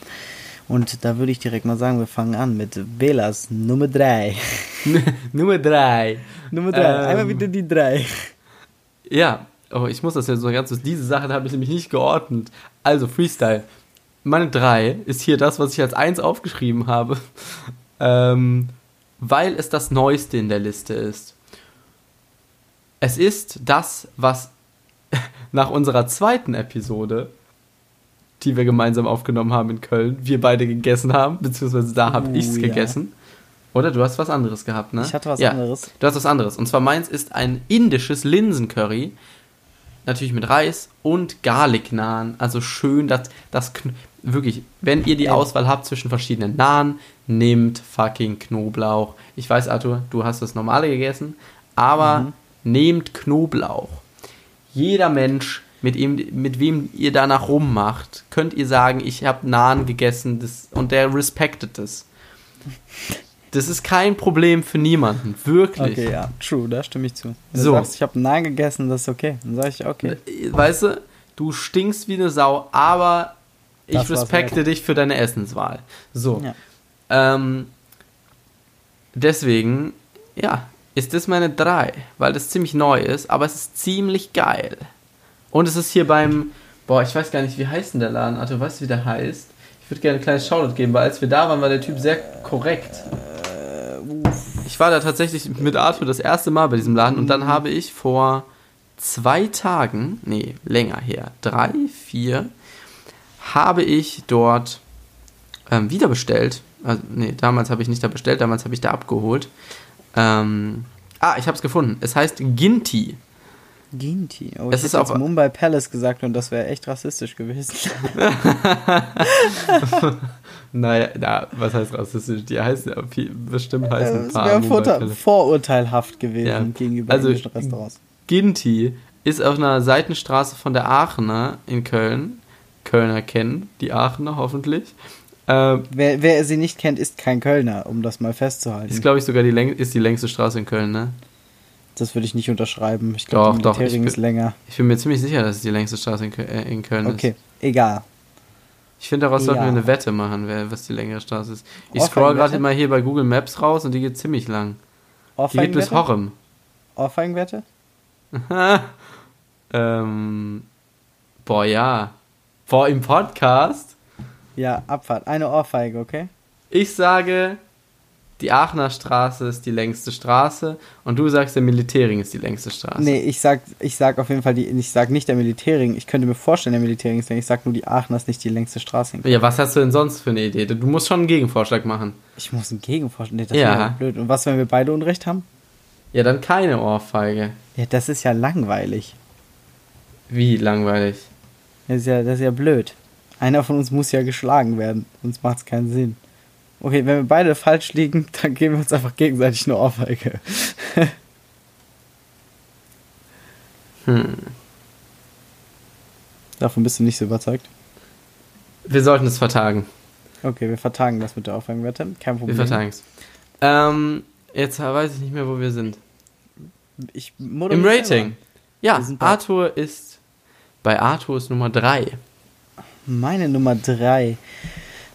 Und da würde ich direkt mal sagen, wir fangen an mit Belas Nummer 3. Nummer drei. Nummer 3, Ähm, einmal wieder die 3. Ja, oh, ich muss das jetzt so ganz, diese Sachen habe ich nämlich nicht geordnet. Also, Freestyle. Meine 3 ist hier das, was ich als 1 aufgeschrieben habe, ähm, weil es das Neueste in der Liste ist. Es ist das, was nach unserer zweiten Episode, die wir gemeinsam aufgenommen haben in Köln, wir beide gegessen haben, beziehungsweise da habe Uh, ich es ja. gegessen. Oder du hast was anderes gehabt, ne? Ich hatte was ja. anderes. Du hast was anderes. Und zwar meins ist ein indisches Linsencurry. Natürlich mit Reis und Garlic Naan. Also schön, dass das wirklich, wenn ihr die. Auswahl habt zwischen verschiedenen Naan, nehmt fucking Knoblauch. Ich weiß, Arthur, du hast das normale gegessen, aber Mhm. nehmt Knoblauch. Jeder Mensch, mit, ihm, mit wem ihr danach rummacht, könnt ihr sagen, ich habe Naan gegessen das, und der respektet es. Das ist kein Problem für niemanden, wirklich. Okay, ja, true, da stimme ich zu. Wenn So. du sagst, ich habe Nein gegessen, das ist okay. Dann sage ich, okay. Weißt du, du stinkst wie eine Sau, aber ich Das respekte dich für deine Essenswahl. So. Ja. Ähm, deswegen, ja, ist das meine 3, weil das ziemlich neu ist, aber es ist ziemlich geil. Und es ist hier beim, boah, ich weiß gar nicht, wie heißt denn der Laden, Arthur, weißt du, wie der heißt? Ich würde gerne ein kleines Shoutout geben, weil als wir da waren, war der Typ sehr korrekt. Ich war da tatsächlich mit Arthur das erste Mal bei diesem Laden und dann habe ich vor zwei Tagen, nee, länger her, drei, vier, habe ich dort ähm, wieder bestellt. Also, nee, damals habe ich nicht da bestellt, damals habe ich da abgeholt. Ähm, ah, ich habe es gefunden. Es heißt Ginti. Ginti. Oh, Es ich ist auch- Mumbai Palace gesagt und das wäre echt rassistisch gewesen. Naja, na, was heißt rassistisch? Die heißen ja bestimmt heißen ein Das paar wäre vorurteil- Palace. vorurteilhaft gewesen Ja. gegenüber Also, englischen Restaurants. Ginti ist auf einer Seitenstraße von der Aachener in Köln. Kölner kennen die Aachener hoffentlich. Äh, Wer, wer sie nicht kennt, ist kein Kölner, um das mal festzuhalten. ist, glaube ich, sogar die, Läng ist die längste Straße in Köln, ne? Das würde ich nicht unterschreiben. Ich glaube, ich Militärring bin- ist länger. Ich bin mir ziemlich sicher, dass es die längste Straße in, äh, in Köln ist. Okay, egal. Ich finde, daraus sollten wir eine Wette machen, wer, was die längere Straße ist. Ich scroll gerade mal hier bei Google Maps raus und die geht ziemlich lang. Die geht bis? Horrem. Ohrfeigenwette? ähm, boah, ja. Boah, im Podcast? Ja, Abfahrt. Eine Ohrfeige, okay? Ich sage, die Aachener Straße ist die längste Straße und du sagst, der Militärring ist die längste Straße. Nee, ich sag, ich sag auf jeden Fall, die, ich sag nicht der Militärring. Ich könnte mir vorstellen, der Militärring ist länger. Ich sag nur, die Aachener ist nicht die längste Straße. Ja, was hast du denn sonst für eine Idee? Du musst schon einen Gegenvorschlag machen. Ich muss einen Gegenvorschlag. Nee, das Ja. wäre ja blöd. Und was, wenn wir beide Unrecht haben? Ja, dann keine Ohrfeige. Ja, das ist ja langweilig. Wie langweilig. Das ist ja, das ist ja blöd. Einer von uns muss ja geschlagen werden, sonst macht es keinen Sinn. Okay, wenn wir beide falsch liegen, dann geben wir uns einfach gegenseitig eine Ohrfeige. Hm. Davon bist du nicht so überzeugt. Wir sollten es vertagen. Okay, wir vertagen das mit der Ohrfeigenwette. Kein Wir Problem. vertagen es. Ähm, jetzt weiß ich nicht mehr, wo wir sind. Ich Im Rating. Ja, Wir Arthur ist. Bei Arthur ist Nummer 3. Meine Nummer 3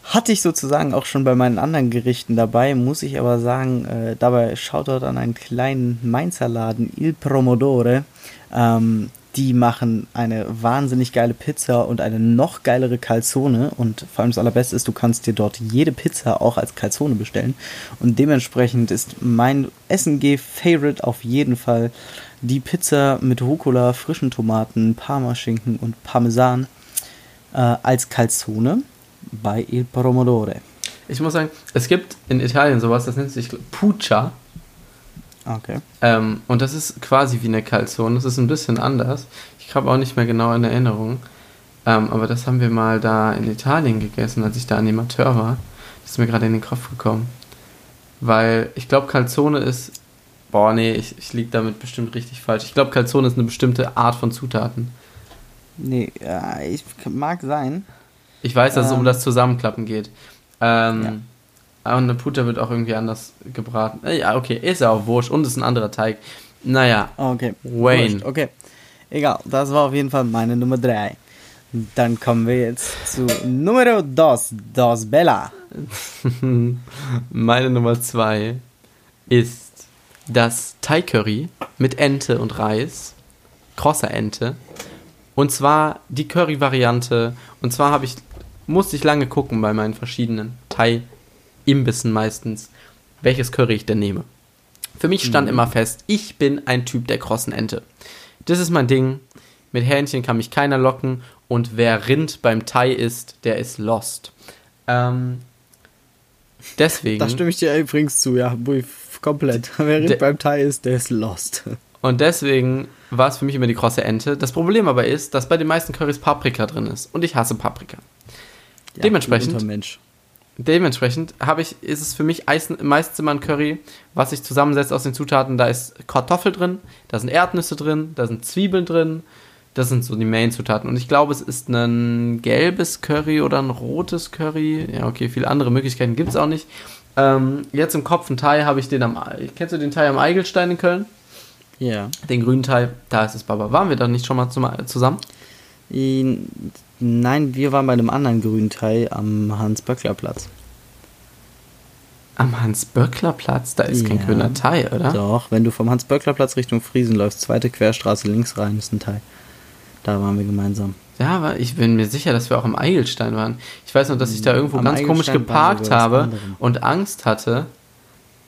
hatte ich sozusagen auch schon bei meinen anderen Gerichten dabei, muss ich aber sagen, äh, dabei Shoutout an einen kleinen Mainzer Laden, Il Promodore. Ähm, die machen eine wahnsinnig geile Pizza und eine noch geilere Calzone. Und vor allem das allerbeste ist, du kannst dir dort jede Pizza auch als Calzone bestellen. Und dementsprechend ist mein SNG-Favorite auf jeden Fall die Pizza mit Rucola, frischen Tomaten, Parmaschinken und Parmesan äh, als Calzone bei Il Promodore. Ich muss sagen, es gibt in Italien sowas, das nennt sich Puccia. Okay. Ähm, und das ist quasi wie eine Calzone. Das ist ein bisschen anders. Ich habe auch nicht mehr genau in Erinnerung. Ähm, aber das haben wir mal da in Italien gegessen, als ich da Animateur war. Das ist mir gerade in den Kopf gekommen. Weil ich glaube, Calzone ist. Boah, nee, ich, ich liege damit bestimmt richtig falsch. Ich glaube, Calzone ist eine bestimmte Art von Zutaten. Nee, ja, ich, mag sein. Ich weiß, dass es um Ähm. das Zusammenklappen geht. Ähm, Und eine Puta wird auch irgendwie anders gebraten. Äh, Ja, okay, ist ja auch wurscht. Und ist ein anderer Teig. Naja, Okay. Wayne. Wurscht, Okay. Egal, das war auf jeden Fall meine Nummer 3. Dann kommen wir jetzt zu Numero dos, dos Bella. Meine Nummer zwei ist das Thai Curry mit Ente und Reis, krosser Ente. Und zwar die Curry-Variante. Und zwar habe ich musste ich lange gucken bei meinen verschiedenen Thai-Imbissen meistens, welches Curry ich denn nehme. Für mich stand immer fest, ich bin ein Typ der krossen Ente. Das ist mein Ding. Mit Hähnchen kann mich keiner locken. Und wer Rind beim Thai isst, der ist lost. Ähm, deswegen. Da stimme ich dir übrigens zu, ja, komplett. Wer De- beim Thai ist, der ist lost. Und deswegen war es für mich immer die krosse Ente. Das Problem aber ist, dass bei den meisten Currys Paprika drin ist. Und ich hasse Paprika. Ja, Dementsprechend- Mensch. Dementsprechend habe ich, ist es für mich eis- meistens immer ein Curry, was sich zusammensetzt aus den Zutaten. Da ist Kartoffel drin, da sind Erdnüsse drin, da sind Zwiebeln drin. Das sind so die Main-Zutaten. Und ich glaube, es ist ein gelbes Curry oder ein rotes Curry. Ja, okay, viele andere Möglichkeiten gibt es auch nicht. Ähm, jetzt im Kopf ein Thai habe ich den am. Kennst du den Thai am Eigelstein in Köln? Ja. Den grünen Thai, da ist es Baba. Waren wir da nicht schon mal zusammen? In, nein, wir waren bei einem anderen grünen Thai am Hans-Böckler-Platz. Am Hans-Böckler-Platz, da ist kein Ja. grüner Thai, oder? Doch, wenn du vom Hans-Böckler-Platz Richtung Friesen läufst, zweite Querstraße links rein, ist ein Teil. Da waren wir gemeinsam. Ja, aber ich bin mir sicher, dass wir auch im Eigelstein waren. Ich weiß noch, dass ich da irgendwo Am ganz komisch Eigelstein geparkt habe und Angst hatte,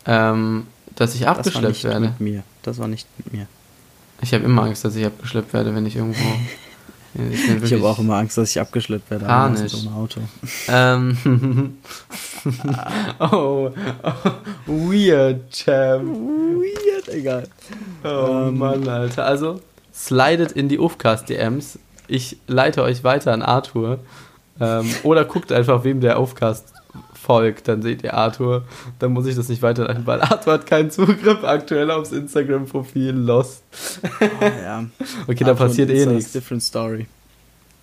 ähm, dass ich Das war abgeschleppt nicht werde. mit mir. Das war nicht mit mir. Ich habe immer Angst, dass ich abgeschleppt werde, wenn ich irgendwo. ich Ich habe auch immer Angst, dass ich abgeschleppt werde. aber Panisch. Ohne Auto. Ähm. oh, oh, weird, Champ. Weird, egal. Oh Ähm. Mann, Alter. Also, slidet in die Ufcast-DMs. Ich leite euch weiter an Arthur. Ähm, oder guckt einfach, wem der Aufcast folgt. Dann seht ihr Arthur. Dann muss ich das nicht weiterleiten, weil Arthur hat keinen Zugriff aktuell aufs Instagram-Profil. Lost. Oh, ja. Okay, da passiert eh Insta nichts. Different story.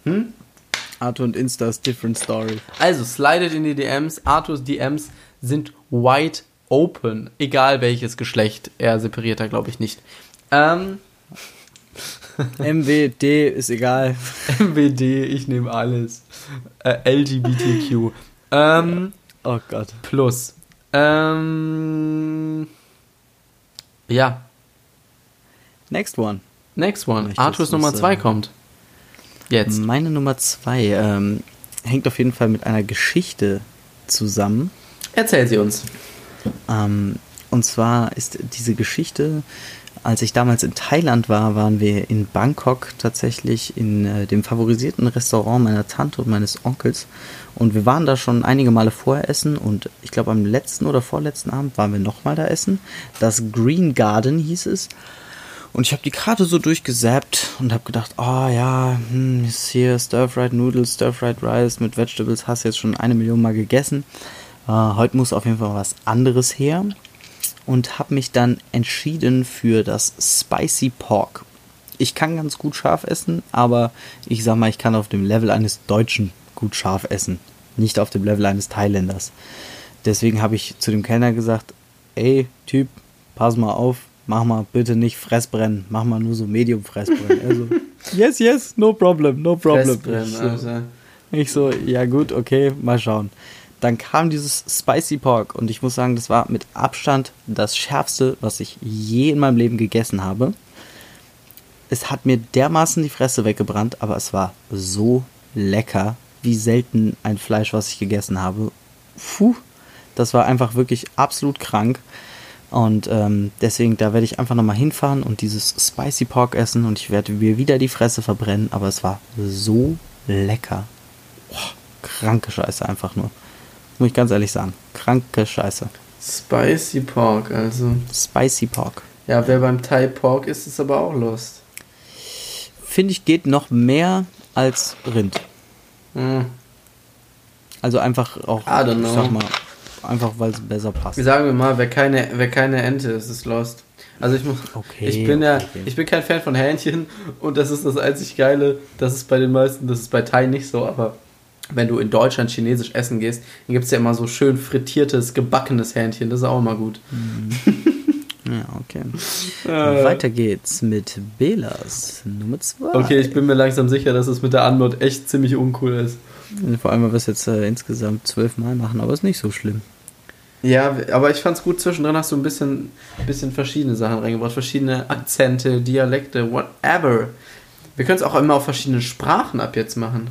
Hm? Arthur und Insta ist different story. Also, slidet in die DMs. Arthurs DMs sind wide open. Egal welches Geschlecht. Er separiert da, glaube ich, nicht. Ähm, MWD ist egal. MWD, ich nehme alles. Äh, LGBTQ. Ähm, Oh Gott. plus. Ähm, ja, Next one. next one. Möchtest Arthurs Nummer sagen? 2 kommt. Jetzt. Meine Nummer zwei ähm, hängt auf jeden Fall mit einer Geschichte zusammen. Erzähl sie uns. Ähm, und zwar ist diese Geschichte, als ich damals in Thailand war, waren wir in Bangkok tatsächlich in äh, dem favorisierten Restaurant meiner Tante und meines Onkels. Und wir waren da schon einige Male vorher essen und ich glaube am letzten oder vorletzten Abend waren wir nochmal da essen. Das Green Garden hieß es. Und ich habe die Karte so durchgesappt und habe gedacht, oh ja, hm, ist hier Stir-Fried Noodles, Stir-Fried Rice mit Vegetables, hast jetzt schon eine Million Mal gegessen. Äh, heute muss auf jeden Fall was anderes her. Und habe mich dann entschieden für das Spicy Pork. Ich kann ganz gut scharf essen, aber ich sag mal, ich kann auf dem Level eines Deutschen gut scharf essen. Nicht auf dem Level eines Thailänders. Deswegen habe ich zu dem Kellner gesagt, ey, Typ, pass mal auf, mach mal bitte nicht Fressbrennen, mach mal nur so Medium Fressbrennen. Also, yes, yes, no problem, no problem. Fressbrennen, Ich so, Alter. ich so, ja gut, okay, mal schauen. Dann kam dieses Spicy Pork und ich muss sagen, das war mit Abstand das schärfste, was ich je in meinem Leben gegessen habe. Es hat mir dermaßen die Fresse weggebrannt, aber es war so lecker, wie selten ein Fleisch, was ich gegessen habe. Puh, das war einfach wirklich absolut krank. Und ähm, deswegen, da werde ich einfach nochmal hinfahren und dieses Spicy Pork essen und ich werde mir wieder die Fresse verbrennen, aber es war so lecker. Boah, kranke Scheiße einfach nur. Muss ich ganz ehrlich sagen. Kranke Scheiße. Spicy Pork, also. Spicy Pork. Ja, wer beim Thai Pork ist, ist aber auch lost. Finde ich, geht noch mehr als Rind. Hm. Also einfach auch, I ich sag mal, einfach weil es besser passt. Sagen wir mal, wer keine, wer keine Ente ist, ist lost. Also ich muss, Okay, ich bin ja, okay. ich bin kein Fan von Hähnchen und das ist das einzig Geile. Das ist bei den meisten, das ist bei Thai nicht so, aber wenn du in Deutschland chinesisch essen gehst, dann gibt es ja immer so schön frittiertes, gebackenes Hähnchen. Das ist auch immer gut. Ja, okay. Äh. Weiter geht's mit Belas Nummer 2. Okay, ich bin mir langsam sicher, dass es mit der Anmod echt ziemlich uncool ist. Vor allem, weil wir es jetzt äh, insgesamt zwölfmal machen, aber ist nicht so schlimm. Ja, aber ich fand's gut, zwischendrin hast du ein bisschen, bisschen verschiedene Sachen reingebracht. Verschiedene Akzente, Dialekte, whatever. Wir können es auch immer auf verschiedenen Sprachen ab jetzt machen.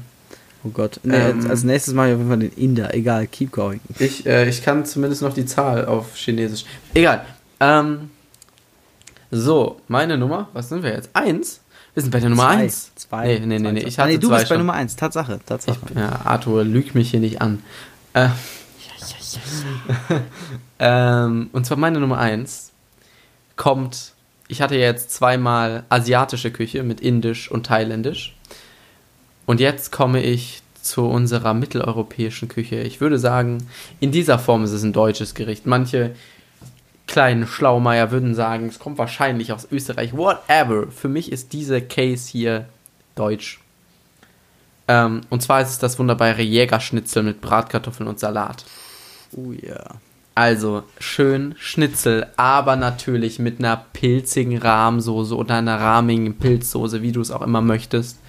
Oh Gott. Nee, Ähm. als nächstes mache ich auf jeden Fall den Inder. Egal, keep going. Ich, äh, ich kann zumindest noch die Zahl auf Chinesisch. Egal. Ähm, so, meine Nummer, was sind wir jetzt? Eins? Wir sind bei der Nummer Zwei. eins. Zwei. Nee, nee, nee, nee. Ich hatte nee, du zwei bist bei schon. Nummer 1. Tatsache, Tatsache. Ich, ja, Arthur lügt mich hier nicht an. Äh, ähm, und zwar meine Nummer eins kommt. Ich hatte jetzt zweimal asiatische Küche mit Indisch und Thailändisch. Und jetzt komme ich zu unserer mitteleuropäischen Küche. Ich würde sagen, in dieser Form ist es ein deutsches Gericht. Manche kleinen Schlaumeier würden sagen, es kommt wahrscheinlich aus Österreich. Whatever. Für mich ist diese Case hier deutsch. Ähm, und zwar ist es das wunderbare Jägerschnitzel mit Bratkartoffeln und Salat. Oh ja. Also schön Schnitzel, aber natürlich mit einer pilzigen Rahmsoße oder einer rahmigen Pilzsoße, wie du es auch immer möchtest.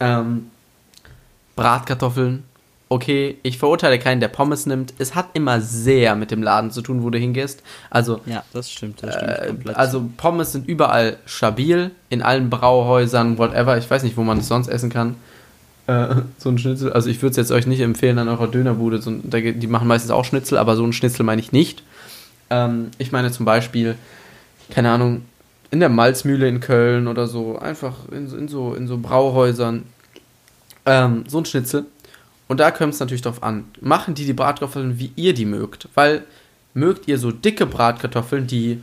Ähm, Bratkartoffeln okay, ich verurteile keinen, der Pommes nimmt. Es hat immer sehr mit dem Laden zu tun, wo du hingehst. Also, ja, das stimmt. Das stimmt äh, also Pommes sind überall stabil, in allen Brauhäusern, whatever. Ich weiß nicht, wo man es sonst essen kann. Äh, so ein Schnitzel, also ich würde es jetzt euch nicht empfehlen an eurer Dönerbude. So, die machen meistens auch Schnitzel, aber so ein Schnitzel meine ich nicht. Ähm, ich meine zum Beispiel, keine Ahnung, in der Malzmühle in Köln oder so, einfach in, in so, in so Brauhäusern. Ähm, so ein Schnitzel und da kommt es natürlich drauf an. Machen die die Bratkartoffeln, wie ihr die mögt? Weil mögt ihr so dicke Bratkartoffeln, die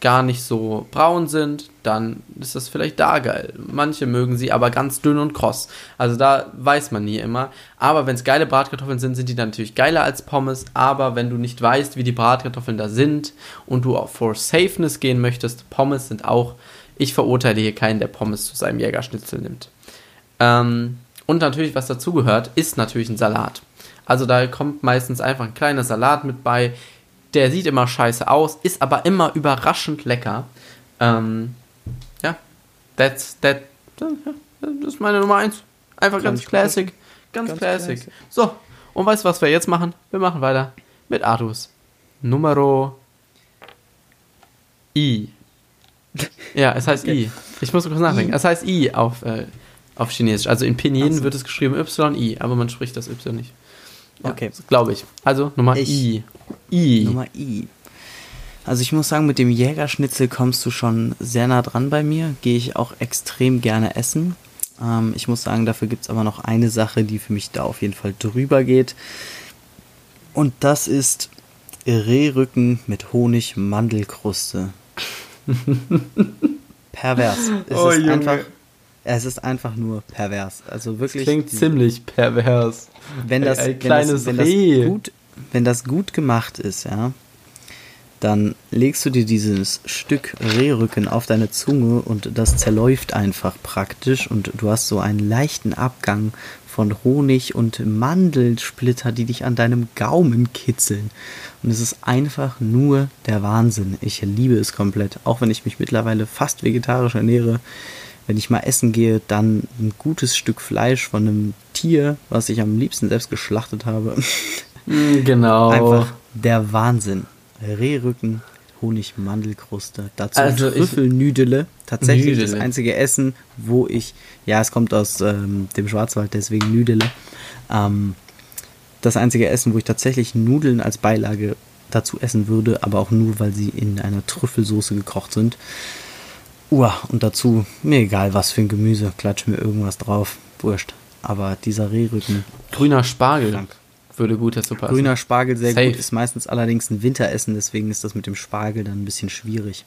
gar nicht so braun sind, dann ist das vielleicht da geil. Manche mögen sie aber ganz dünn und kross. Also da weiß man nie immer. Aber wenn es geile Bratkartoffeln sind, sind die natürlich geiler als Pommes. Aber wenn du nicht weißt, wie die Bratkartoffeln da sind und du auch for Safeness gehen möchtest, Pommes sind auch. Ich verurteile hier keinen, der Pommes zu seinem Jägerschnitzel nimmt. Ähm, und natürlich, was dazugehört, ist natürlich ein Salat. Also da kommt meistens einfach ein kleiner Salat mit bei. Der sieht immer scheiße aus, ist aber immer überraschend lecker. Ähm, ja, that's, that, das ist meine Nummer 1. Einfach ganz, ganz classic. Ganz, ganz classic. classic. So, und weißt du, was wir jetzt machen? Wir machen weiter mit Artus. Numero I. Ja, es heißt okay. I. Ich muss kurz nachdenken. I. Es heißt I auf äh, auf Chinesisch. Also in Pinyin so. wird es geschrieben Y-I, aber man spricht das Y nicht. Ja, okay. Glaube ich. Also Nummer ich, I. I. Nummer I. Also ich muss sagen, mit dem Jägerschnitzel kommst du schon sehr nah dran bei mir. Gehe ich auch extrem gerne essen. Ähm, ich muss sagen, dafür gibt es aber noch eine Sache, die für mich da auf jeden Fall drüber geht. Und das ist Rehrücken mit Honig-Mandelkruste. Pervers. Es oh, ist Junge. einfach es ist einfach nur pervers. Also wirklich. Das klingt die, ziemlich pervers. Wenn das, ein, ein wenn, das, wenn, das gut, wenn das gut gemacht ist, ja, dann legst du dir dieses Stück Rehrücken auf deine Zunge und das zerläuft einfach praktisch und du hast so einen leichten Abgang von Honig und Mandelsplitter, die dich an deinem Gaumen kitzeln. Und es ist einfach nur der Wahnsinn. Ich liebe es komplett. Auch wenn ich mich mittlerweile fast vegetarisch ernähre, wenn ich mal essen gehe, dann ein gutes Stück Fleisch von einem Tier, was ich am liebsten selbst geschlachtet habe. Mm, genau. Einfach der Wahnsinn. Rehrücken, Honig-Mandelkruste, dazu also Trüffelnüdele. Tatsächlich Nüdele. das einzige Essen, wo ich, ja, es kommt aus ähm, dem Schwarzwald, deswegen Nüdele. Ähm, das einzige Essen, wo ich tatsächlich Nudeln als Beilage dazu essen würde, aber auch nur, weil sie in einer Trüffelsoße gekocht sind. Uah, und dazu, mir egal was für ein Gemüse, klatsch mir irgendwas drauf, wurscht. Aber dieser Rehrücken. Grüner Spargel krank. würde gut dazu passen. Grüner Spargel sehr Safe. gut, ist meistens allerdings ein Winteressen, deswegen ist das mit dem Spargel dann ein bisschen schwierig.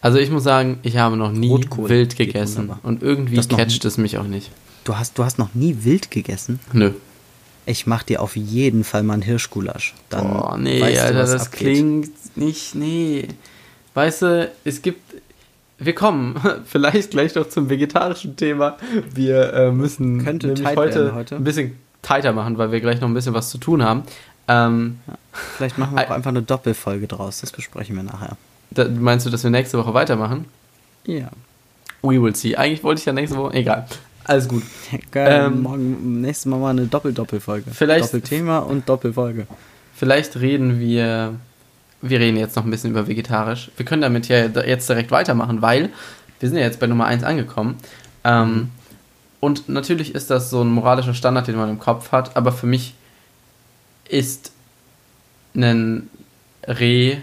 Also ich muss sagen, ich habe noch nie Rotkohl wild gegessen und irgendwie catcht es mich auch nicht. Du hast, du hast noch nie wild gegessen? Nö. Ich mach dir auf jeden Fall mal einen Hirschgulasch. Dann oh, nee, weißt du, Alter, das abgeht. klingt nicht, nee. Weißt du, es gibt, wir kommen vielleicht gleich noch zum vegetarischen Thema. Wir äh, müssen Könnte nämlich heute, heute, ein bisschen tighter machen, weil wir gleich noch ein bisschen was zu tun haben. Ähm, ja, vielleicht machen wir auch einfach eine Doppelfolge draus. Das besprechen wir nachher. Da, meinst du, dass wir nächste Woche weitermachen? Ja. We will see. Eigentlich wollte ich ja nächste Woche. Egal. Alles gut. Geil, ähm, morgen, nächstes Mal mal eine Doppel-Doppelfolge. Vielleicht. Doppelthema und Doppelfolge. Vielleicht reden wir wir reden jetzt noch ein bisschen über vegetarisch. Wir können damit ja jetzt direkt weitermachen, weil wir sind ja jetzt bei Nummer 1 angekommen. Ähm, und natürlich ist das so ein moralischer Standard, den man im Kopf hat, aber für mich ist ein Reh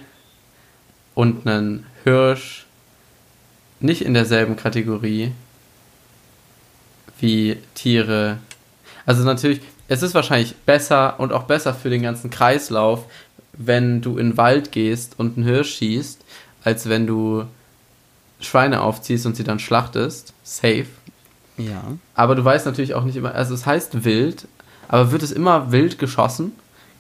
und ein Hirsch nicht in derselben Kategorie wie Tiere. Also natürlich, es ist wahrscheinlich besser und auch besser für den ganzen Kreislauf, wenn du in den Wald gehst und einen Hirsch schießt, als wenn du Schweine aufziehst und sie dann schlachtest. Safe. Ja. Aber du weißt natürlich auch nicht immer, also es heißt wild, aber wird es immer wild geschossen?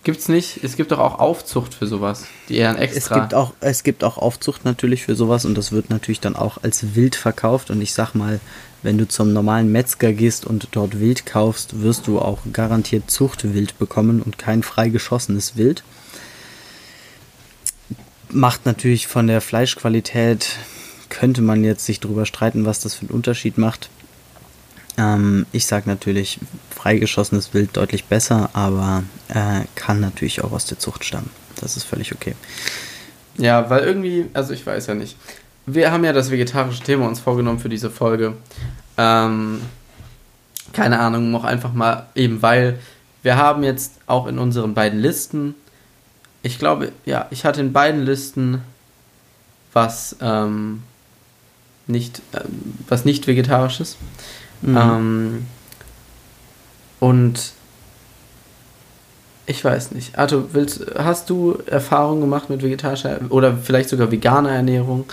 Gibt's nicht, es gibt doch auch Aufzucht für sowas, die eher ein extra. Es gibt auch, es gibt auch Aufzucht natürlich für sowas und das wird natürlich dann auch als wild verkauft und ich sag mal, wenn du zum normalen Metzger gehst und dort Wild kaufst, wirst du auch garantiert Zuchtwild bekommen und kein freigeschossenes Wild macht natürlich von der Fleischqualität, könnte man jetzt sich darüber streiten, was das für einen Unterschied macht. Ähm, ich sage natürlich, freigeschossenes Wild deutlich besser, aber äh, kann natürlich auch aus der Zucht stammen. Das ist völlig okay. Ja, weil irgendwie, also ich weiß ja nicht. Wir haben ja das vegetarische Thema uns vorgenommen für diese Folge. Ähm, keine Ahnung, noch einfach mal eben, weil wir haben jetzt auch in unseren beiden Listen, ich glaube, ja, ich hatte in beiden Listen was ähm, nicht, ähm, was nicht vegetarisches. Mhm. Ähm, und ich weiß nicht. Arthur, willst, hast du Erfahrungen gemacht mit vegetarischer oder vielleicht sogar veganer Ernährung?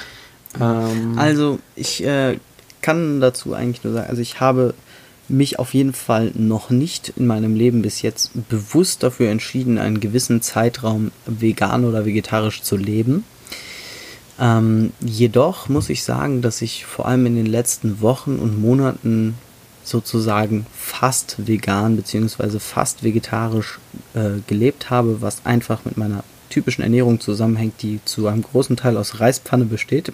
Ähm, also ich äh, kann dazu eigentlich nur sagen, also ich habe mich auf jeden Fall noch nicht in meinem Leben bis jetzt bewusst dafür entschieden, einen gewissen Zeitraum vegan oder vegetarisch zu leben. Ähm, jedoch muss ich sagen, dass ich vor allem in den letzten Wochen und Monaten sozusagen fast vegan bzw. fast vegetarisch äh, gelebt habe, was einfach mit meiner typischen Ernährung zusammenhängt, die zu einem großen Teil aus Reispfanne besteht.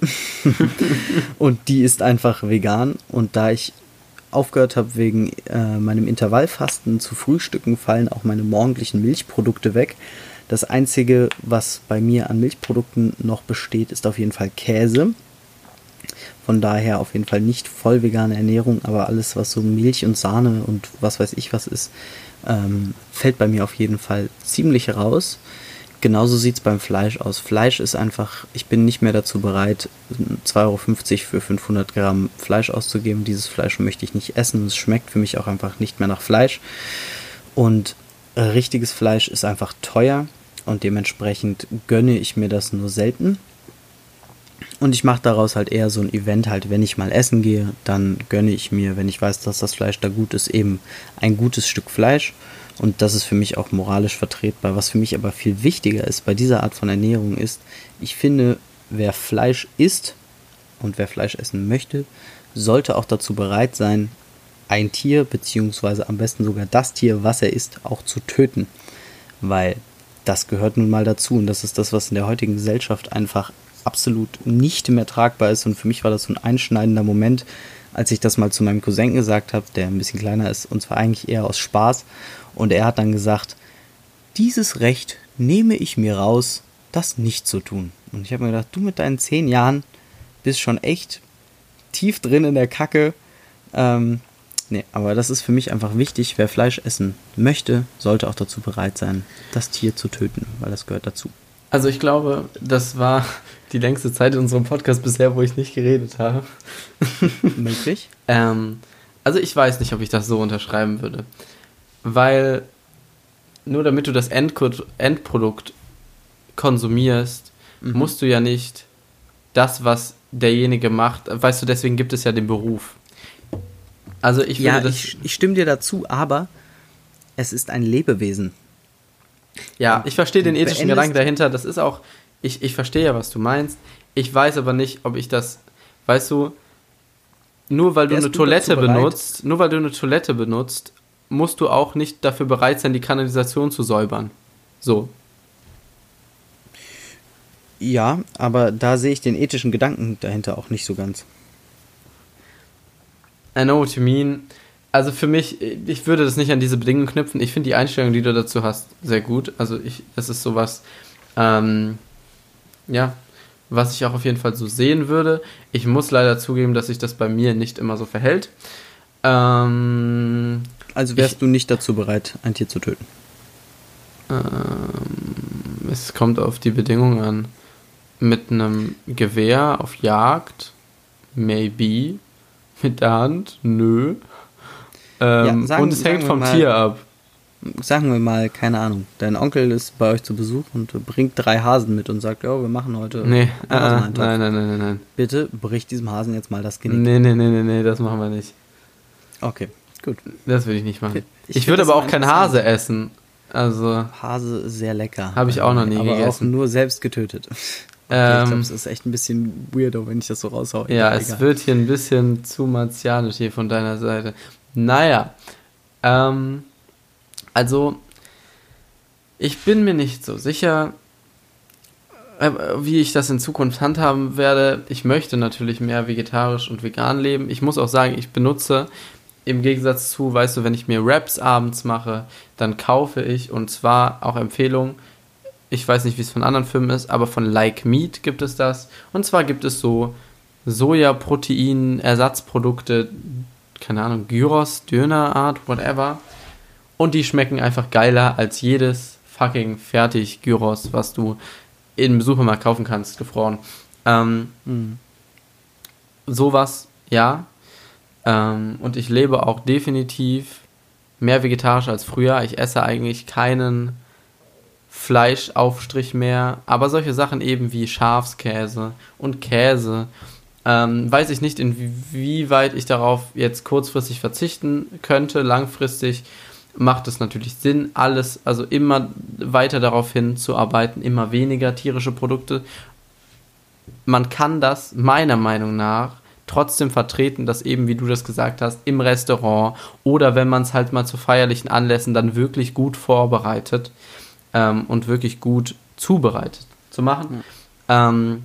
und die ist einfach vegan. Und da ich aufgehört habe wegen äh, meinem Intervallfasten zu frühstücken, fallen auch meine morgendlichen Milchprodukte weg. Das einzige, was bei mir an Milchprodukten noch besteht, ist auf jeden Fall Käse. Von daher auf jeden Fall nicht voll vegane Ernährung, aber alles, was so Milch und Sahne und was weiß ich was ist, ähm, fällt bei mir auf jeden Fall ziemlich raus. Genauso sieht es beim Fleisch aus. Fleisch ist einfach, ich bin nicht mehr dazu bereit, 2,50 Euro für 500 Gramm Fleisch auszugeben. Dieses Fleisch möchte ich nicht essen. Es schmeckt für mich auch einfach nicht mehr nach Fleisch. Und äh, richtiges Fleisch ist einfach teuer und dementsprechend gönne ich mir das nur selten. Und ich mache daraus halt eher so ein Event, halt, wenn ich mal essen gehe, dann gönne ich mir, wenn ich weiß, dass das Fleisch da gut ist, eben ein gutes Stück Fleisch. Und das ist für mich auch moralisch vertretbar. Was für mich aber viel wichtiger ist bei dieser Art von Ernährung ist, ich finde, wer Fleisch isst und wer Fleisch essen möchte, sollte auch dazu bereit sein, ein Tier, beziehungsweise am besten sogar das Tier, was er isst, auch zu töten. Weil das gehört nun mal dazu. Und das ist das, was in der heutigen Gesellschaft einfach absolut nicht mehr tragbar ist. Und für mich war das so ein einschneidender Moment, als ich das mal zu meinem Cousin gesagt habe, der ein bisschen kleiner ist, und zwar eigentlich eher aus Spaß. Und er hat dann gesagt, dieses Recht nehme ich mir raus, das nicht zu tun. Und ich habe mir gedacht, du mit deinen zehn Jahren bist schon echt tief drin in der Kacke. Ähm, nee, aber das ist für mich einfach wichtig. Wer Fleisch essen möchte, sollte auch dazu bereit sein, das Tier zu töten, weil das gehört dazu. Also ich glaube, das war die längste Zeit in unserem Podcast bisher, wo ich nicht geredet habe. Möglich? ähm, also ich weiß nicht, ob ich das so unterschreiben würde. Weil nur damit du das Endprodukt konsumierst, mhm. musst du ja nicht das, was derjenige macht, weißt du, deswegen gibt es ja den Beruf. Also ich ja, ich, ich stimme dir dazu, aber es ist ein Lebewesen. Ja, ich verstehe den ethischen Gedanken dahinter. Das ist auch, ich, ich verstehe ja, was du meinst. Ich weiß aber nicht, ob ich das, weißt du, nur weil du eine Toilette benutzt, nur weil du eine Toilette benutzt, musst du auch nicht dafür bereit sein, die Kanalisation zu säubern. So. Ja, aber da sehe ich den ethischen Gedanken dahinter auch nicht so ganz. I know what you mean also für mich, ich würde das nicht an diese Bedingungen knüpfen. Ich finde die Einstellung, die du dazu hast, sehr gut. Also ich, es ist sowas, ähm, ja, was ich auch auf jeden Fall so sehen würde. Ich muss leider zugeben, dass sich das bei mir nicht immer so verhält. Ähm, also wärst ich, du nicht dazu bereit, ein Tier zu töten? Ähm, es kommt auf die Bedingungen an. Mit einem Gewehr auf Jagd, maybe. Mit der Hand, nö. Ähm, ja, sagen, und es hängt vom mal, Tier ab. Sagen wir mal, keine Ahnung, dein Onkel ist bei euch zu Besuch und bringt drei Hasen mit und sagt, ja, wir machen heute nee, äh, nein, nein, nein, nein, nein. Bitte brich diesem Hasen jetzt mal das Genick. Nee, nee, nee, nee, nee, das machen wir nicht. Okay, gut. Das würde ich nicht machen. Ich, ich würde aber auch kein Hase essen. Also Hase sehr lecker. Habe ich auch noch nie aber gegessen. auch nur selbst getötet. Ähm, ich glaube, es ist echt ein bisschen weirdo, wenn ich das so raushaue. Ja, es wird hier ein bisschen zu martialisch hier von deiner Seite. Naja, ähm, also ich bin mir nicht so sicher, äh, wie ich das in Zukunft handhaben werde. Ich möchte natürlich mehr vegetarisch und vegan leben. Ich muss auch sagen, ich benutze im Gegensatz zu, weißt du, wenn ich mir Raps abends mache, dann kaufe ich und zwar auch Empfehlung. Ich weiß nicht, wie es von anderen Firmen ist, aber von Like Meat gibt es das. Und zwar gibt es so Sojaprotein-Ersatzprodukte, keine Ahnung, Gyros, Dönerart, whatever. Und die schmecken einfach geiler als jedes fucking fertig Gyros, was du im Supermarkt kaufen kannst, gefroren. Ähm, mhm. Sowas, ja. Ähm, und ich lebe auch definitiv mehr vegetarisch als früher. Ich esse eigentlich keinen Fleischaufstrich mehr. Aber solche Sachen eben wie Schafskäse und Käse. Ähm, weiß ich nicht, inwieweit ich darauf jetzt kurzfristig verzichten könnte. Langfristig macht es natürlich Sinn, alles, also immer weiter darauf hinzuarbeiten, immer weniger tierische Produkte. Man kann das meiner Meinung nach trotzdem vertreten, dass eben, wie du das gesagt hast, im Restaurant oder wenn man es halt mal zu feierlichen Anlässen dann wirklich gut vorbereitet ähm, und wirklich gut zubereitet zu machen. Ja. Ähm,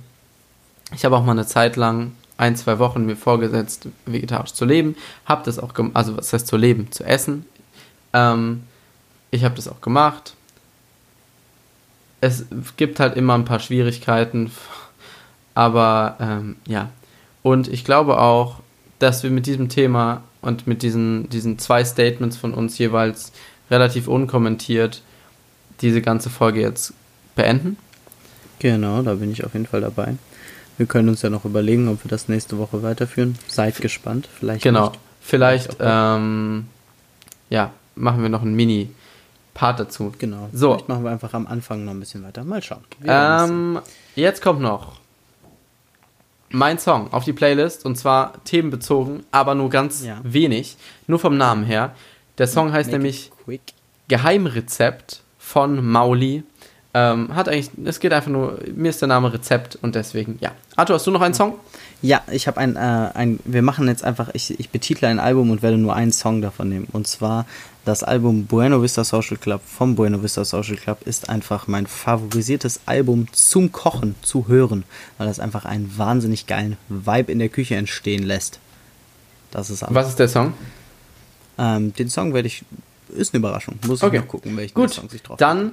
ich habe auch mal eine Zeit lang ein, zwei Wochen mir vorgesetzt, vegetarisch zu leben. Habe das auch, also was heißt zu leben, zu essen. Ähm, ich habe das auch gemacht. Es gibt halt immer ein paar Schwierigkeiten, aber ähm, ja. Und ich glaube auch, dass wir mit diesem Thema und mit diesen, diesen zwei Statements von uns jeweils relativ unkommentiert diese ganze Folge jetzt beenden. Genau, da bin ich auf jeden Fall dabei. Wir können uns ja noch überlegen, ob wir das nächste Woche weiterführen. Seid gespannt, vielleicht. Genau, nicht. vielleicht, ähm, ja, machen wir noch einen Mini-Part dazu. Genau. So. Vielleicht machen wir einfach am Anfang noch ein bisschen weiter. Mal schauen. Ähm, jetzt kommt noch mein Song auf die Playlist und zwar themenbezogen, aber nur ganz ja. wenig, nur vom Namen her. Der Song heißt Make nämlich Geheimrezept von Mauli. Ähm, hat eigentlich, es geht einfach nur, mir ist der Name Rezept und deswegen, ja. Arthur, hast du noch einen Song? Ja, ich habe ein, äh, ein, wir machen jetzt einfach, ich, ich betitle ein Album und werde nur einen Song davon nehmen. Und zwar das Album Bueno Vista Social Club vom Bueno Vista Social Club ist einfach mein favorisiertes Album zum Kochen, zu hören, weil das einfach einen wahnsinnig geilen Vibe in der Küche entstehen lässt. Das ist alles. Was ist der Song? Ähm, den Song werde ich, ist eine Überraschung, muss okay. ich noch gucken, welchen Gut, Song sich drauf Dann hat.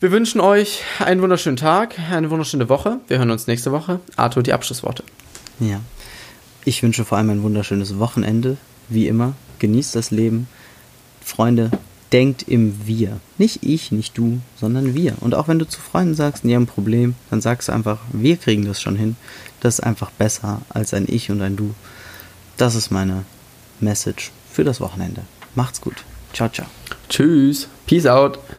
Wir wünschen euch einen wunderschönen Tag, eine wunderschöne Woche. Wir hören uns nächste Woche. Arthur, die Abschlussworte. Ja. Ich wünsche vor allem ein wunderschönes Wochenende. Wie immer, genießt das Leben. Freunde, denkt im Wir. Nicht ich, nicht du, sondern wir. Und auch wenn du zu Freunden sagst, die haben ein Problem, dann sagst du einfach, wir kriegen das schon hin. Das ist einfach besser als ein Ich und ein Du. Das ist meine Message für das Wochenende. Macht's gut. Ciao, ciao. Tschüss. Peace out.